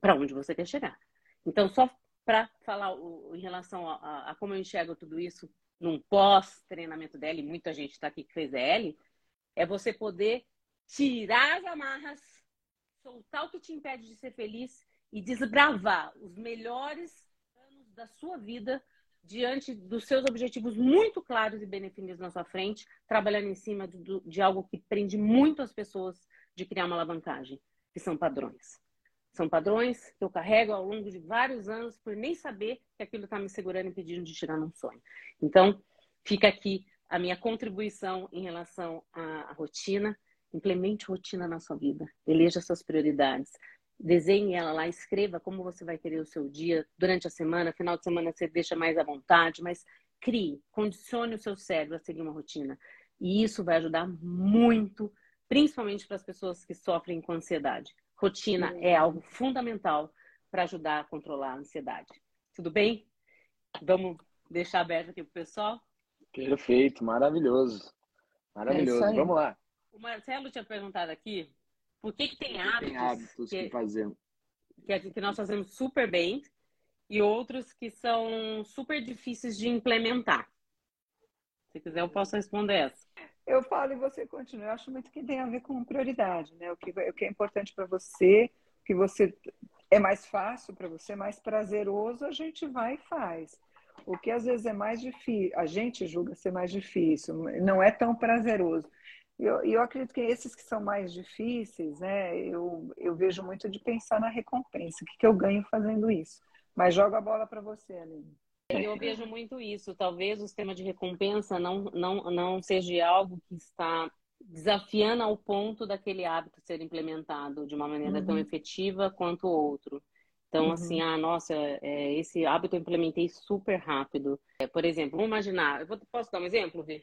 para onde você quer chegar. Então, só para falar o, em relação a, a, como eu enxergo tudo isso num pós-treinamento dela, e muita gente está aqui que fez L, é você poder tirar as amarras, soltar o que te impede de ser feliz e desbravar os melhores anos da sua vida diante dos seus objetivos muito claros e bem definidos na sua frente, trabalhando em cima de, de algo que prende muito as pessoas de criar uma alavancagem, que são padrões. São padrões que eu carrego ao longo de vários anos por nem saber que aquilo está me segurando e impedindo de tirar um sonho. Então, fica aqui a minha contribuição em relação à rotina Implemente rotina na sua vida. Eleja suas prioridades. Desenhe ela lá, escreva como você vai querer o seu dia durante a semana. Final de semana você deixa mais à vontade, mas crie, condicione o seu cérebro a seguir uma rotina. E isso vai ajudar muito, principalmente para as pessoas que sofrem com ansiedade. Rotina é algo fundamental para ajudar a controlar a ansiedade. Tudo bem? Vamos deixar aberto aqui para o pessoal? Perfeito, maravilhoso. Maravilhoso. É Vamos lá. O Marcelo tinha perguntado aqui por que, que tem hábitos, tem hábitos que, que fazemos. Que, que nós fazemos super bem e outros que são super difíceis de implementar. Se quiser, eu posso responder essa. Eu falo e você continua. Eu acho muito que tem a ver com prioridade, né? O que, o que é importante para você, o que você é mais fácil para você, mais prazeroso, a gente vai e faz. O que às vezes é mais difícil, a gente julga ser mais difícil, não é tão prazeroso. E eu, eu, acredito que esses que são mais difíceis, né, eu, eu vejo muito de pensar na recompensa. O que, que eu ganho fazendo isso? Mas joga a bola para você, Aline. Eu vejo muito isso. Talvez o sistema de recompensa não, não, não seja algo que está desafiando ao ponto daquele hábito ser implementado de uma maneira uhum. tão efetiva quanto o outro. Então, uhum. assim, ah, nossa, é, esse hábito eu implementei super rápido. É, por exemplo, vamos imaginar, eu vou, posso dar um exemplo, Vê?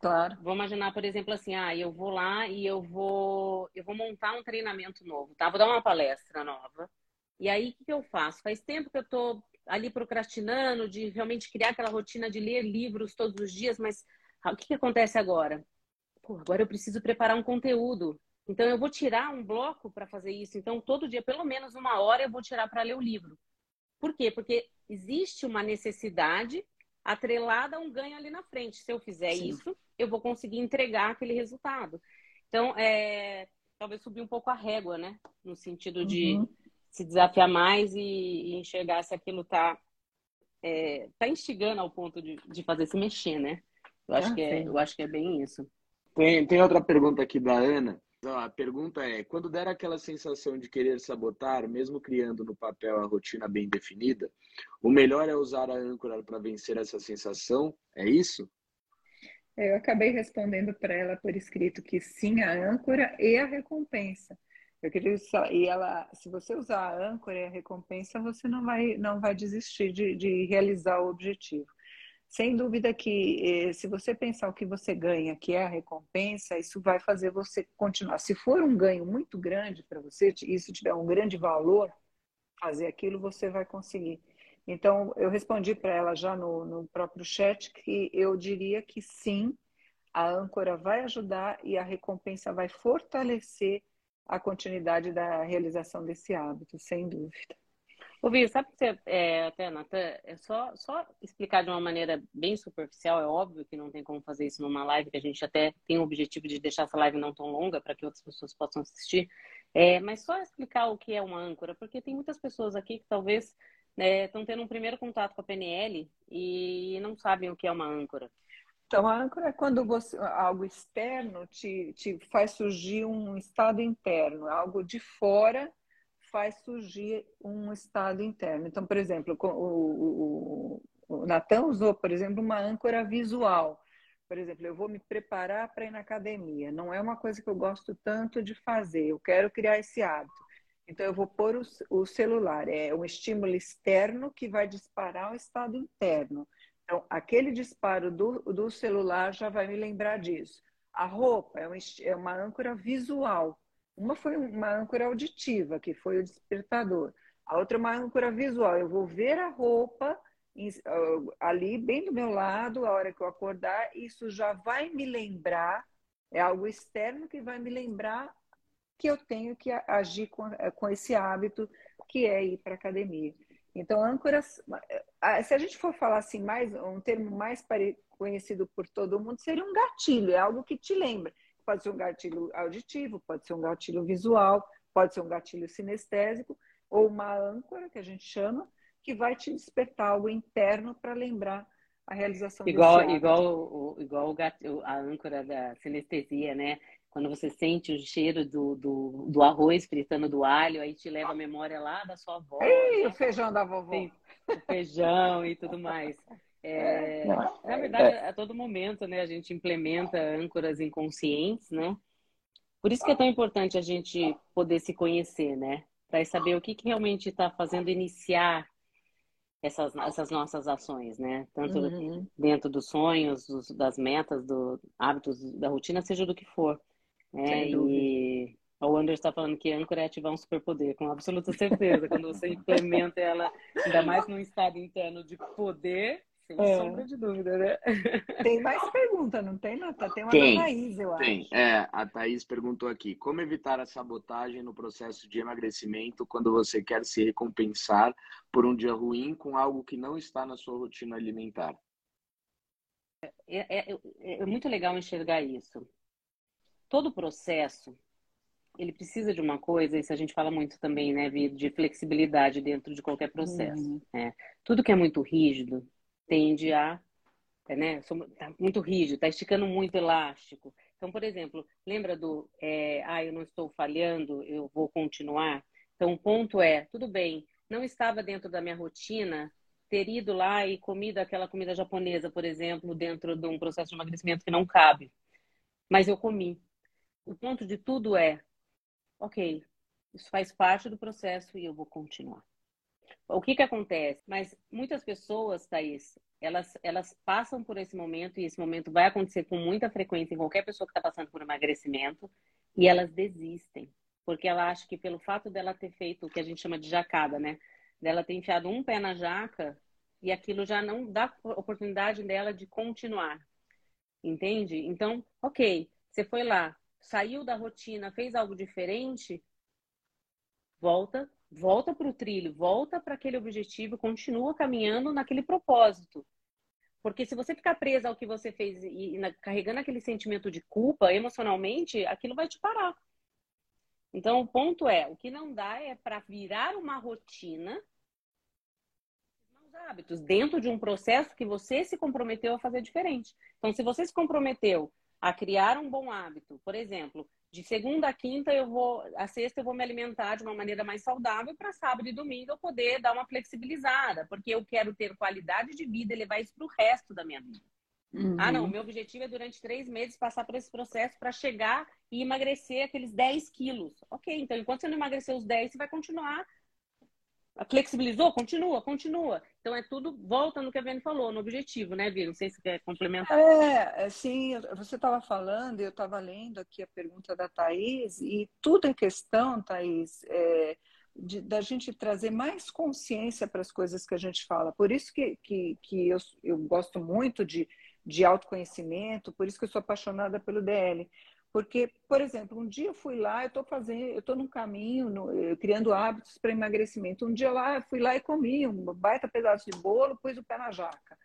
Claro. Vamos imaginar, por exemplo, assim, ah, eu vou lá e eu vou, eu vou montar um treinamento novo, tá? Vou dar uma palestra nova. E aí, o que, que eu faço? Faz tempo que eu tô ali procrastinando de realmente criar aquela rotina de ler livros todos os dias, mas ah, o que, que acontece agora? Pô, agora eu preciso preparar um conteúdo. Então, eu vou tirar um bloco para fazer isso. Então, todo dia, pelo menos uma hora, eu vou tirar para ler o livro. Por quê? Porque existe uma necessidade atrelada a um ganho ali na frente. Se eu fizer Sim. isso, eu vou conseguir entregar aquele resultado. Então, é, talvez subir um pouco a régua, né? No sentido de uhum. se desafiar mais e, e, enxergar se aquilo está é, tá instigando ao ponto de, de fazer se mexer, né? Eu acho, ah, que é, eu acho que é bem isso. Tem, tem outra pergunta aqui da Ana. A pergunta é: quando der aquela sensação de querer sabotar, mesmo criando no papel a rotina bem definida, o melhor é usar a âncora para vencer essa sensação? É isso? Eu acabei respondendo para ela por escrito que sim, a âncora e a recompensa. Eu queria e ela, se você usar a âncora e a recompensa, você não vai, não vai desistir de, de realizar o objetivo. Sem dúvida que eh, se você pensar o que você ganha, que é a recompensa, isso vai fazer você continuar. Se for um ganho muito grande para você, isso tiver um grande valor, fazer aquilo você vai conseguir. Então, eu respondi para ela já no, no próprio chat que eu diria que sim, a âncora vai ajudar e a recompensa vai fortalecer a continuidade da realização desse hábito, sem dúvida. Ô, Viu, sabe que você, é, até, Natan, é só, só explicar de uma maneira bem superficial, é óbvio que não tem como fazer isso numa live, que a gente até tem o objetivo de deixar essa live não tão longa para que outras pessoas possam assistir, é, mas só explicar o que é uma âncora, porque tem muitas pessoas aqui que talvez estão né, tendo um primeiro contato com a PNL e não sabem o que é uma âncora. Então, a âncora é quando você, algo externo te, te faz surgir um estado interno, algo de fora faz surgir um estado interno. Então, por exemplo, o, o, o Natan usou, por exemplo, uma âncora visual. Por exemplo, eu vou me preparar para ir na academia. Não é uma coisa que eu gosto tanto de fazer. Eu quero criar esse hábito. Então, eu vou pôr o, celular. É um estímulo externo que vai disparar o estado interno. Então, aquele disparo do, do celular já vai me lembrar disso. A roupa é, é uma âncora visual. Uma foi uma âncora auditiva, que foi o despertador. A outra é uma âncora visual. Eu vou ver a roupa ali bem do meu lado, a hora que eu acordar, isso já vai me lembrar, é algo externo que vai me lembrar que eu tenho que agir com, com esse hábito que é ir para a academia. Então, âncoras, se a gente for falar assim, mais um termo mais conhecido por todo mundo, seria um gatilho, é algo que te lembra. Pode ser um gatilho auditivo, pode ser um gatilho visual, pode ser um gatilho sinestésico, ou uma âncora, que a gente chama, que vai te despertar algo interno para lembrar a realização igual igual o, igual o gatilho, a âncora da sinestesia, né? Quando você sente o cheiro do, do, do, arroz fritando do alho, aí te leva a memória lá da sua avó. Ei, né? o feijão da vovó. Sim, o feijão e tudo mais. É, na é, verdade, é. a todo momento, né, a gente implementa âncoras inconscientes, né? Por isso que é tão importante a gente poder se conhecer, né? Para saber o que, que realmente está fazendo iniciar essas, essas nossas ações, né? Tanto uhum. dentro dos sonhos, dos, das metas, do hábitos, da rotina, seja do que for. Né? E o Anderson está falando que âncora é ativar um superpoder, com absoluta certeza. Quando você implementa ela, ainda mais num estado interno de poder, sem é. sombra de dúvida, né? [LAUGHS] Tem mais pergunta, não tem, Nata? Tem uma tem, da Thaís, eu tem. acho. É, a Thaís perguntou aqui: como evitar a sabotagem no processo de emagrecimento quando você quer se recompensar por um dia ruim com algo que não está na sua rotina alimentar? É, é, é, é muito legal enxergar isso. Todo processo ele precisa de uma coisa, isso a gente fala muito também, né, de flexibilidade dentro de qualquer processo. Uhum. Né? Tudo que é muito rígido, tende a, é, né, tá muito rígido, tá esticando muito elástico. Então, por exemplo, lembra do, é, ah, eu não estou falhando, eu vou continuar. Então, o ponto é, tudo bem, não estava dentro da minha rotina ter ido lá e comido aquela comida japonesa, por exemplo, dentro de um processo de emagrecimento que não cabe. Mas eu comi. O ponto de tudo é, ok, isso faz parte do processo e eu vou continuar. O que que acontece? Mas muitas pessoas, Thaís, elas, elas passam por esse momento e esse momento vai acontecer com muita frequência em qualquer pessoa que está passando por emagrecimento e elas desistem. Porque ela acha que pelo fato dela ter feito o que a gente chama de jacada, né? Dela ter enfiado um pé na jaca e aquilo já não dá oportunidade dela de continuar. Entende? Então, ok, você foi lá, saiu da rotina, fez algo diferente, volta, volta para o trilho, volta para aquele objetivo, continua caminhando naquele propósito. Porque se você ficar presa ao que você fez e, na, carregando aquele sentimento de culpa emocionalmente, aquilo vai te parar. Então, o ponto é, o que não dá é para virar uma rotina hábitos dentro de um processo que você se comprometeu a fazer diferente. Então, se você se comprometeu a criar um bom hábito, por exemplo, de segunda a quinta eu vou, a sexta eu vou me alimentar de uma maneira mais saudável para sábado e domingo eu poder dar uma flexibilizada, porque eu quero ter qualidade de vida e levar isso para o resto da minha vida. Uhum. Ah, não, meu objetivo é durante três meses passar por esse processo para chegar e emagrecer aqueles 10 quilos. Ok, então enquanto você não emagrecer os 10, você vai continuar Flexibilizou? Continua, continua. Então é tudo, volta no que a Vene falou, no objetivo, né, Vini? Não sei se quer complementar. É, é sim, você estava falando, eu estava lendo aqui a pergunta da Thaís, e tudo é questão, Thaís, é, de, da gente trazer mais consciência para as coisas que a gente fala. Por isso que, que, que eu, eu gosto muito de, de autoconhecimento, por isso que eu sou apaixonada pelo DL. Porque, por exemplo, um dia eu fui lá, eu estou fazendo, eu estou num caminho, no, criando hábitos para emagrecimento. Um dia lá, fui lá e comi um baita pedaço de bolo, pus o pé na jaca.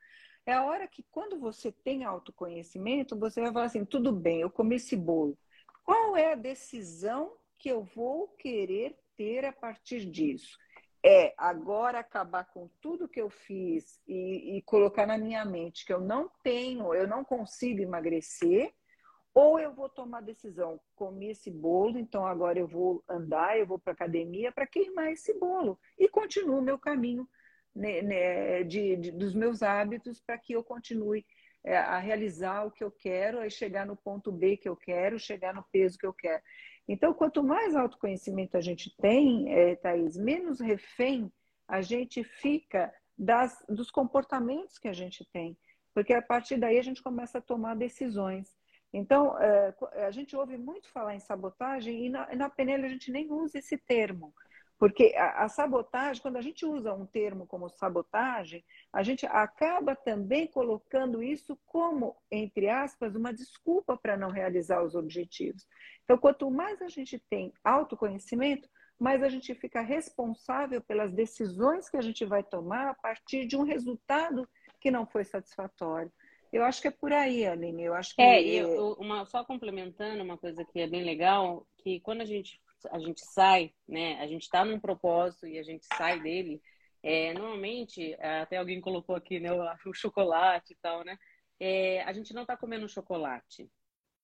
É a hora que, quando você tem autoconhecimento, você vai falar assim: tudo bem, eu comi esse bolo. Qual é a decisão que eu vou querer ter a partir disso? É agora acabar com tudo que eu fiz e, e colocar na minha mente que eu não tenho, eu não consigo emagrecer, ou eu vou tomar decisão, comi esse bolo, então agora eu vou andar, eu vou para academia para queimar esse bolo e continuo o meu caminho né, né, de, de, dos meus hábitos para que eu continue é, a realizar o que eu quero, a chegar no ponto B que eu quero, chegar no peso que eu quero. Então, quanto mais autoconhecimento a gente tem, é, Thaís, menos refém a gente fica das, dos comportamentos que a gente tem. Porque a partir daí a gente começa a tomar decisões. Então, é, a gente ouve muito falar em sabotagem e na, na a gente nem usa esse termo. Porque a, a, sabotagem, quando a gente usa um termo como sabotagem, a gente acaba também colocando isso como, entre aspas, uma desculpa para não realizar os objetivos. Então, quanto mais a gente tem autoconhecimento, mais a gente fica responsável pelas decisões que a gente vai tomar a partir de um resultado que não foi satisfatório. Eu acho que é por aí, Aline. Eu acho que é, eu, uma, só complementando uma coisa que é bem legal, que quando a gente a gente sai, né? A gente está num propósito e a gente sai dele. É, normalmente, até alguém colocou aqui, né, o, chocolate e tal, né? É, a gente não está comendo chocolate.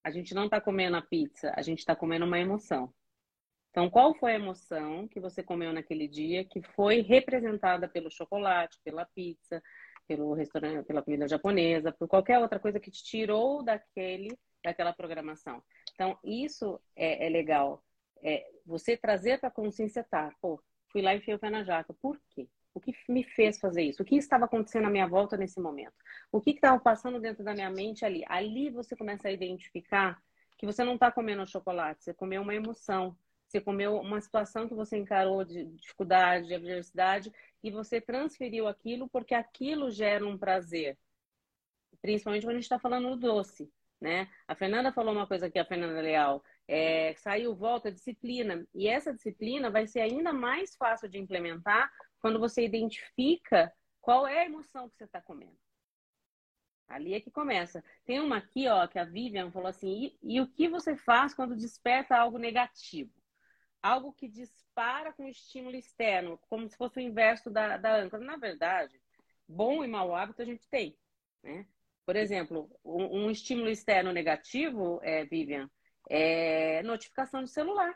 A gente não está comendo a pizza. A gente está comendo uma emoção. Então, qual foi a emoção que você comeu naquele dia que foi representada pelo chocolate, pela pizza, pelo restaurante, pela comida japonesa, por qualquer outra coisa que te tirou daquele, daquela programação. Então, isso é, é legal. É você trazer para a consciência, tá, pô, fui lá e enfiei o pé na jaca. Por quê? O que me fez fazer isso? O que estava acontecendo à minha volta nesse momento? O que estava passando dentro da minha mente ali? Ali você começa a identificar que você não está comendo chocolate, você comeu uma emoção, você comeu uma situação que você encarou de dificuldade, de adversidade, e você transferiu aquilo porque aquilo gera um prazer. Principalmente quando a gente está falando do doce, né? A Fernanda falou uma coisa aqui, a Fernanda Leal, é, saiu volta disciplina. E essa disciplina vai ser ainda mais fácil de implementar quando você identifica qual é a emoção que você está comendo. Ali é que começa. Tem uma aqui, ó, que a Vivian falou assim: e, e o que você faz quando desperta algo negativo? Algo que dispara com estímulo externo, como se fosse o inverso da, da âncora. Na verdade, bom e mau hábito a gente tem. Né? Por exemplo, um, um estímulo externo negativo, é, Vivian, é notificação de celular.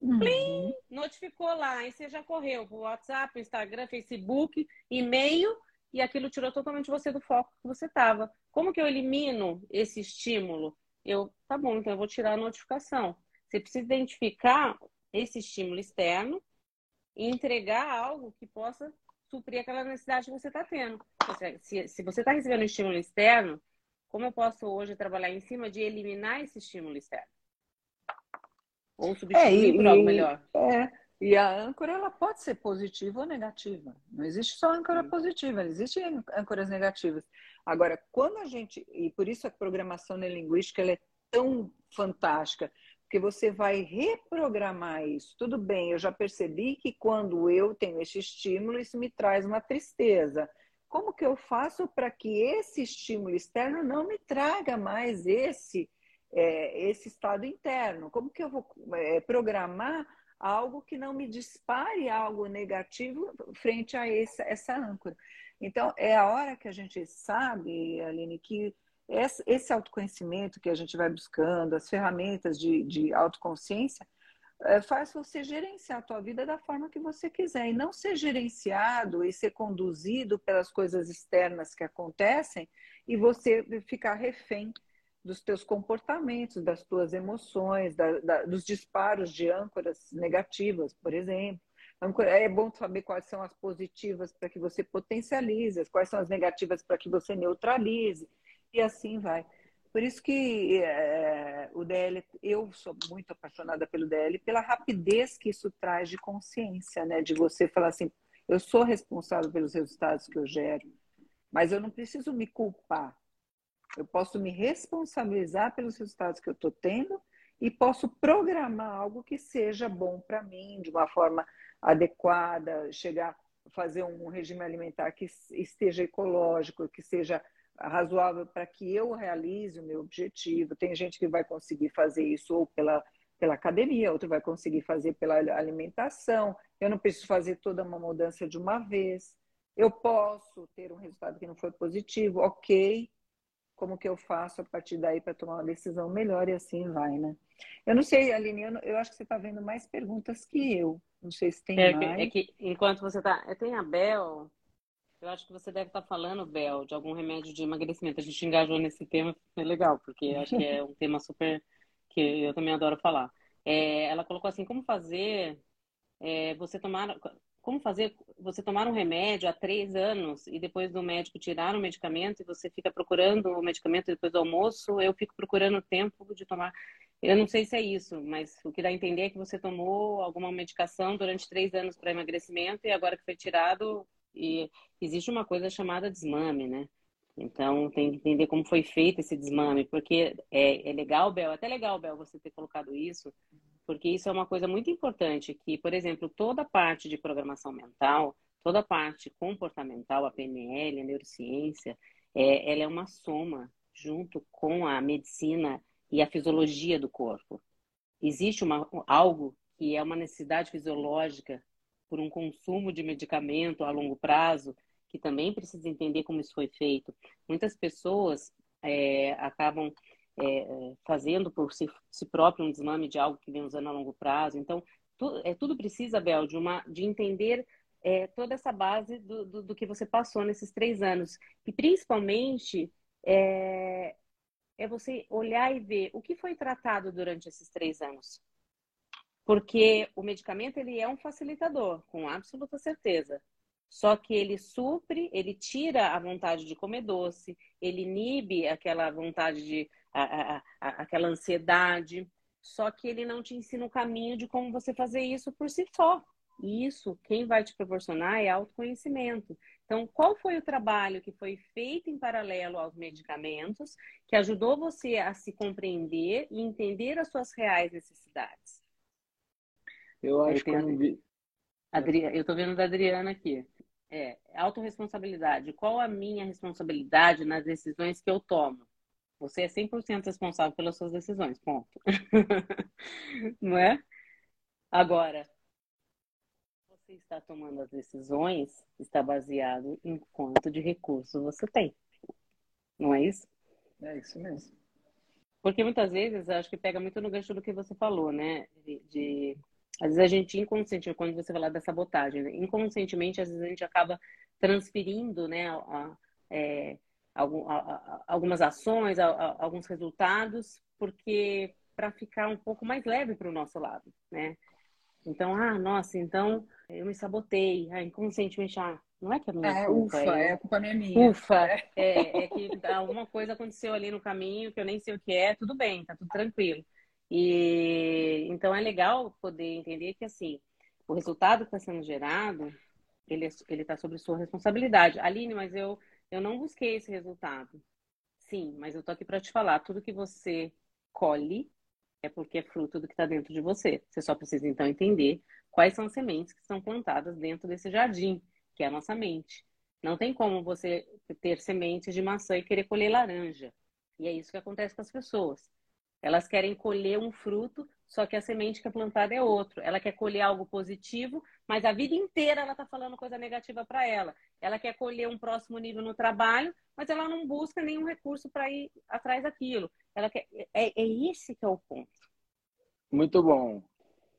Uhum. Plim, notificou lá, e você já correu para o WhatsApp, Instagram, Facebook, e-mail, e aquilo tirou totalmente você do foco que você estava. Como que eu elimino esse estímulo? Eu, tá bom, então eu vou tirar a notificação. Você precisa identificar esse estímulo externo e entregar algo que possa suprir aquela necessidade que você está tendo. Se, se você está recebendo estímulo externo, como eu posso hoje trabalhar em cima de eliminar esse estímulo externo? Ou substituir é, por algo melhor? É, e a âncora ela pode ser positiva ou negativa. Não existe só âncora Sim. positiva, existem âncoras negativas. Agora, quando a gente, e por isso a programação neurolinguística ela é tão fantástica, porque você vai reprogramar isso. Tudo bem, eu já percebi que quando eu tenho esse estímulo, isso me traz uma tristeza. Como que eu faço para que esse estímulo externo não me traga mais esse, é, esse estado interno? Como que eu vou é, programar algo que não me dispare algo negativo frente a essa, essa âncora? Então, é a hora que a gente sabe, Aline, que esse autoconhecimento que a gente vai buscando, as ferramentas de, de autoconsciência, é, faz você gerenciar a tua vida da forma que você quiser e não ser gerenciado e ser conduzido pelas coisas externas que acontecem e você ficar refém dos teus comportamentos, das tuas emoções, da, da, dos disparos de âncoras negativas, por exemplo. É bom saber quais são as positivas para que você potencialize, quais são as negativas para que você neutralize e assim vai. Por isso que é, o DL, eu sou muito apaixonada pelo DL, pela rapidez que isso traz de consciência, né? De você falar assim, eu sou responsável pelos resultados que eu gero, mas eu não preciso me culpar. Eu posso me responsabilizar pelos resultados que eu estou tendo e posso programar algo que seja bom para mim, de uma forma adequada, chegar fazer um regime alimentar que esteja ecológico, que seja razoável para que eu realize o meu objetivo. Tem gente que vai conseguir fazer isso ou pela, pela academia, outro vai conseguir fazer pela alimentação. Eu não preciso fazer toda uma mudança de uma vez. Eu posso ter um resultado que não foi positivo, ok. Como que eu faço a partir daí para tomar uma decisão melhor e assim vai, né? Eu não sei, Aline, eu, eu acho que você está vendo mais perguntas que eu. Não sei se tem é, mais. É que enquanto você está. É, tem a Bel. Eu acho que você deve estar tá falando, Bel, de algum remédio de emagrecimento. A gente engajou nesse tema, é legal, porque acho que é um [LAUGHS] tema super. que eu também adoro falar. É, ela colocou assim: como fazer é, você tomar como fazer você tomar um remédio há três anos e depois do médico tirar o medicamento e você fica procurando o medicamento depois do almoço, eu fico procurando o tempo de tomar. Eu não sei se é isso, mas o que dá a entender é que você tomou alguma medicação durante três anos para emagrecimento e agora que foi tirado, e existe uma coisa chamada desmame, né? Então tem que entender como foi feito esse desmame, porque é, é legal, Bel, até legal, Bel, você ter colocado isso, porque isso é uma coisa muito importante, que, por exemplo, toda parte de programação mental, toda parte comportamental, a PNL, a neurociência, é, ela é uma soma junto com a medicina e a fisiologia do corpo. Existe uma, algo que é uma necessidade fisiológica por um consumo de medicamento a longo prazo, que também precisa entender como isso foi feito. Muitas pessoas é, acabam é, fazendo por si, si, próprio um desmame de algo que vem usando a longo prazo. Então, tu, é, tudo precisa, Bel, de, uma, de entender é, toda essa base do, do, do, que você passou nesses três anos. E, principalmente, é, é você olhar e ver o que foi tratado durante esses três anos. Porque o medicamento ele é um facilitador, com absoluta certeza. Só que ele supre, ele tira a vontade de comer doce, ele inibe aquela vontade de a, a, a, aquela ansiedade, só que ele não te ensina o caminho de como você fazer isso por si só. E isso, quem vai te proporcionar é autoconhecimento. Então, qual foi o trabalho que foi feito em paralelo aos medicamentos que ajudou você a se compreender e entender as suas reais necessidades? Eu acho que eu não vi. Adri... Eu estou vendo da Adriana aqui. É, autorresponsabilidade. Qual a minha responsabilidade nas decisões que eu tomo? Você é 100% responsável pelas suas decisões, ponto. [LAUGHS] Não é? Agora, você está tomando as decisões, está baseado em quanto de recursos você tem. Não é isso? É isso mesmo. Porque muitas vezes, acho que pega muito no gancho do que você falou, né? De, de às vezes a gente inconscientemente, quando você falar da sabotagem, né? inconscientemente, às vezes a gente acaba transferindo, né, a, a, é, algumas ações, alguns resultados, porque para ficar um pouco mais leve para o nosso lado, né? Então, ah, nossa, então eu me sabotei, ah, inconscientemente, ah, não é que a minha é, culpa, ufa, é, a culpa não é minha. Ufa, é. é, é que alguma coisa aconteceu ali no caminho que eu nem sei o que é, tudo bem, tá tudo tranquilo. E então é legal poder entender que assim, o resultado que está sendo gerado, ele é, ele está sobre sua responsabilidade. Aline, mas eu eu não busquei esse resultado. Sim, mas eu tô aqui para te falar, tudo que você colhe é porque é fruto do que está dentro de você. Você só precisa então entender quais são as sementes que estão plantadas dentro desse jardim, que é a nossa mente. Não tem como você ter sementes de maçã e querer colher laranja. E é isso que acontece com as pessoas. Elas querem colher um fruto, só que a semente que é plantada é outro. Ela quer colher algo positivo, mas a vida inteira ela está falando coisa negativa para ela. Ela quer colher um próximo nível no trabalho, mas ela não busca nenhum recurso para ir atrás daquilo. Ela quer... é, é esse que é o ponto. Muito bom.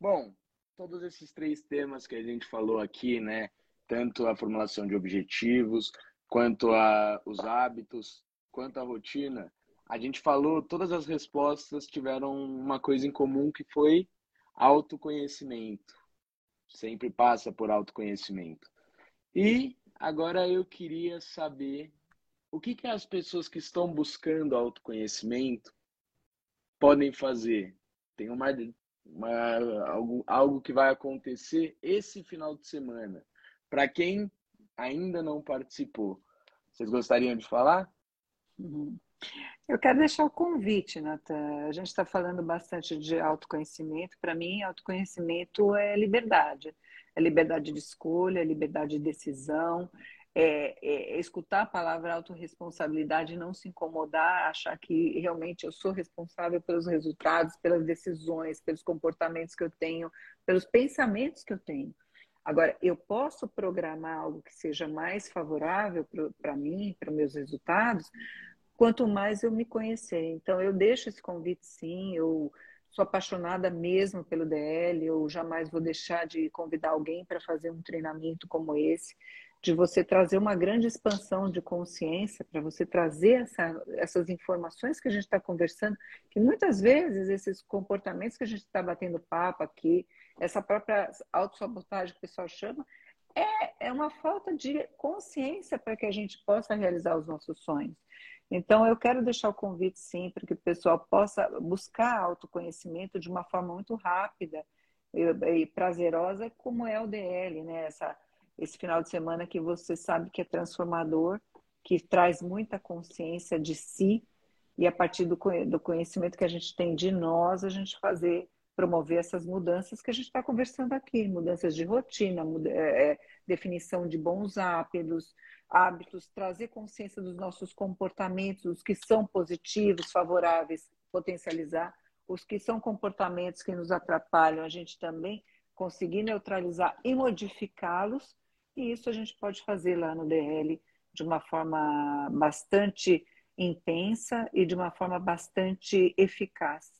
Bom, todos esses três temas que a gente falou aqui, né? Tanto a formulação de objetivos, quanto a os hábitos, quanto a rotina, a gente falou, todas as respostas tiveram uma coisa em comum que foi autoconhecimento. Sempre passa por autoconhecimento. E agora eu queria saber o que, que as pessoas que estão buscando autoconhecimento podem fazer. Tem uma, uma algo, algo que vai acontecer esse final de semana. Para quem ainda não participou, vocês gostariam de falar? Uhum. Eu quero deixar o convite, Natan. A gente está falando bastante de autoconhecimento. Para mim, autoconhecimento é liberdade. É liberdade de escolha, é liberdade de decisão, é, é, escutar a palavra autorresponsabilidade, não se incomodar, achar que realmente eu sou responsável pelos resultados, pelas decisões, pelos comportamentos que eu tenho, pelos pensamentos que eu tenho. Agora, eu posso programar algo que seja mais favorável para mim, para meus resultados, quanto mais eu me conhecer. Então, eu deixo esse convite sim, eu sou apaixonada mesmo pelo DL, eu jamais vou deixar de convidar alguém para fazer um treinamento como esse, de você trazer uma grande expansão de consciência, para você trazer essa, essas informações que a gente está conversando, que muitas vezes esses comportamentos que a gente está batendo papo aqui, essa própria autossabotagem que o pessoal chama, é, é uma falta de consciência para que a gente possa realizar os nossos sonhos. Então, eu quero deixar o convite, sim, para que o pessoal possa buscar autoconhecimento de uma forma muito rápida e, prazerosa, como é o DL, né? Essa, esse final de semana que você sabe que é transformador, que traz muita consciência de si, e a partir do, do conhecimento que a gente tem de nós, a gente fazer, promover essas mudanças que a gente está conversando aqui, mudanças de rotina, é, é definição de bons hábitos, hábitos, trazer consciência dos nossos comportamentos, os que são positivos, favoráveis, potencializar, os que são comportamentos que nos atrapalham, a gente também conseguir neutralizar e modificá-los, e isso a gente pode fazer lá no DL de uma forma bastante intensa e de uma forma bastante eficaz.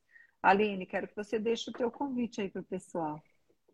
Aline, quero que você deixe o teu convite aí para o pessoal.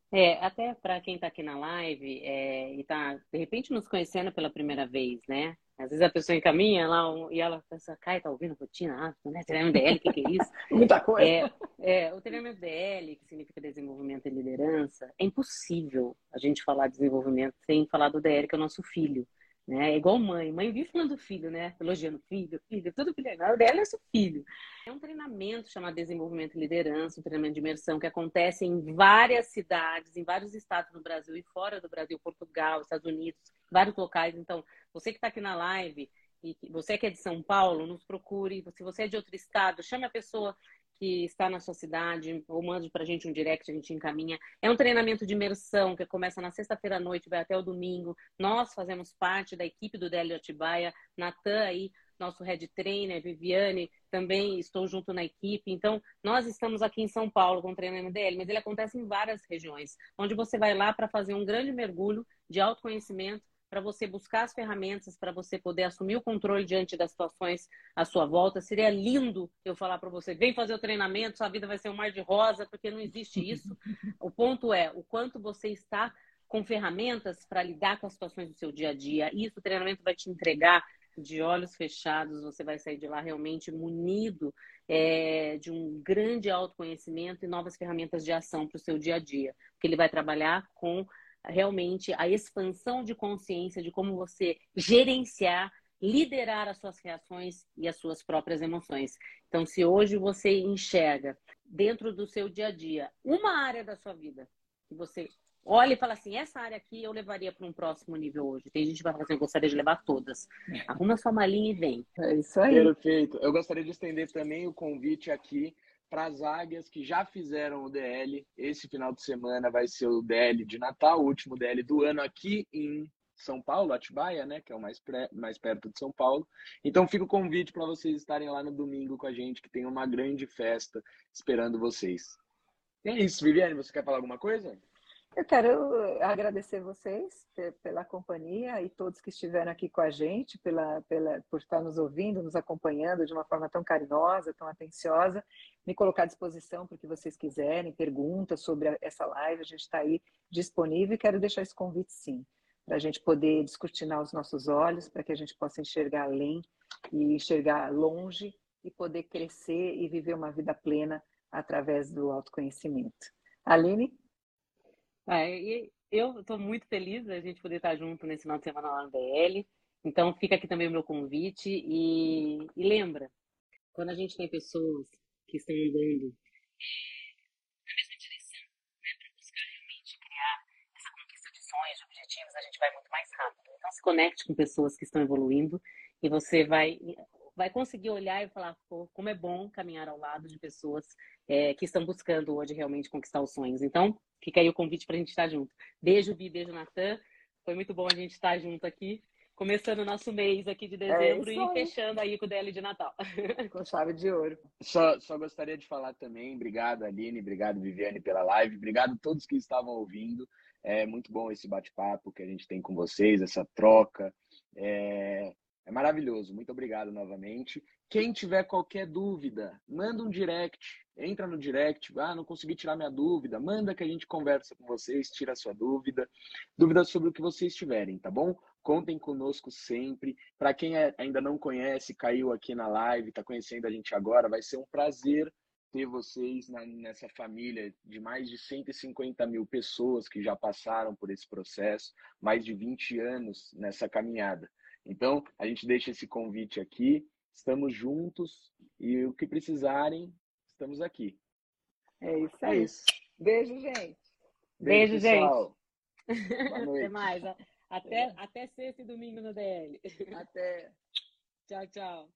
É, até para quem está aqui na live é, e está, de repente, nos conhecendo pela primeira vez, né? Às vezes a pessoa encaminha lá um, e ela pensa, Kai, tá ouvindo rotina? Ah, né? Treinamento DL, o que, que, é isso? [LAUGHS] Muita coisa. É, é, o treinamento DL, que significa desenvolvimento e liderança, é impossível a gente falar de desenvolvimento sem falar do DL, que é o nosso filho. Né? É igual mãe. Mãe vive falando do filho, né? Elogiando filho, filho, tudo filho. O dela é seu filho. É um treinamento chamado Desenvolvimento e Liderança, um treinamento de imersão que acontece em várias cidades, em vários estados no Brasil e fora do Brasil, Portugal, Estados Unidos, vários locais. Então, você que está aqui na live e você que é de São Paulo, nos procure. Se você é de outro estado, chame a pessoa que está na sua cidade, ou mande para a gente um direct, a gente encaminha. É um treinamento de imersão que começa na sexta-feira à noite, vai até o domingo. Nós fazemos parte da equipe do Délio Atibaia, Natan aí, nosso head trainer, Viviane, também estou junto na equipe. Então, nós estamos aqui em São Paulo com o treinamento DL, mas ele acontece em várias regiões, onde você vai lá para fazer um grande mergulho de autoconhecimento para você buscar as ferramentas para você poder assumir o controle diante das situações à sua volta. Seria lindo eu falar para você, vem fazer o treinamento, sua vida vai ser um mar de rosa, porque não existe isso. [LAUGHS] O ponto é o quanto você está com ferramentas para lidar com as situações do seu dia a dia. Isso o treinamento vai te entregar de olhos fechados, você vai sair de lá realmente munido é, de um grande autoconhecimento e novas ferramentas de ação para o seu dia a dia. Porque ele vai trabalhar com realmente a expansão de consciência de como você gerenciar, liderar as suas reações e as suas próprias emoções. Então, se hoje você enxerga dentro do seu dia a dia uma área da sua vida que você olha e fala assim, essa área aqui eu levaria para um próximo nível hoje. Tem gente que vai falar assim, eu gostaria de levar todas. [LAUGHS] Arruma sua malinha e vem. É isso aí. Perfeito. Eu gostaria de estender também o convite aqui para as águias que já fizeram o DL. Esse final de semana vai ser o DL de Natal, o último DL do ano aqui em São Paulo, Atibaia, né, que é o mais, pré, mais perto de São Paulo. Então fica o convite para vocês estarem lá no domingo com a gente, que tem uma grande festa esperando vocês. E é isso, Viviane, você quer falar alguma coisa? Eu quero agradecer vocês pela companhia e todos que estiveram aqui com a gente, pela, pela, por estar nos ouvindo, nos acompanhando de uma forma tão carinhosa, tão atenciosa. Me colocar à disposição para o que vocês quiserem, perguntas sobre essa live, a gente está aí disponível e quero deixar esse convite sim, para a gente poder descortinar os nossos olhos, para que a gente possa enxergar além e enxergar longe e poder crescer e viver uma vida plena através do autoconhecimento. Aline? Ah, eu estou muito feliz da gente poder estar junto nesse final de semana lá no BL. Então, fica aqui também o meu convite. E, e lembra, quando a gente tem pessoas que estão andando na mesma direção, né, para buscar realmente criar essa conquista de sonhos, de objetivos, a gente vai muito mais rápido. Então, se conecte com pessoas que estão evoluindo e você vai vai conseguir olhar e falar, pô, como é bom caminhar ao lado de pessoas é, que estão buscando hoje realmente conquistar os sonhos. Então, fica aí o convite para a gente estar junto. Beijo, Bi, beijo, Natan. Foi muito bom a gente estar junto aqui começando o nosso mês aqui de é dezembro é e fechando aí com o DL de Natal. [LAUGHS] Com chave de ouro. Só, só gostaria de falar também, obrigado Aline, obrigado Viviane pela live, obrigado a todos que estavam ouvindo. É muito bom esse bate-papo que a gente tem com vocês, essa troca. É, é maravilhoso. Muito obrigado novamente. Quem tiver qualquer dúvida, manda um direct. Entra no direct. Ah, não consegui tirar minha dúvida. Manda que a gente conversa com vocês, tira a sua dúvida. Dúvidas sobre o que vocês tiverem, tá bom? Contem conosco sempre. Para quem é, ainda não conhece, caiu aqui na live, está conhecendo a gente agora, vai ser um prazer ter vocês nessa família de mais de 150 mil pessoas que já passaram por esse processo, mais de 20 anos nessa caminhada. Então, a gente deixa esse convite aqui, estamos juntos e o que precisarem, estamos aqui. É isso aí. É isso. Beijo, gente. Beijo, Beijo gente. [LAUGHS] Até mais. Até, é. até sexta e domingo no DL. Até. [LAUGHS] tchau, tchau.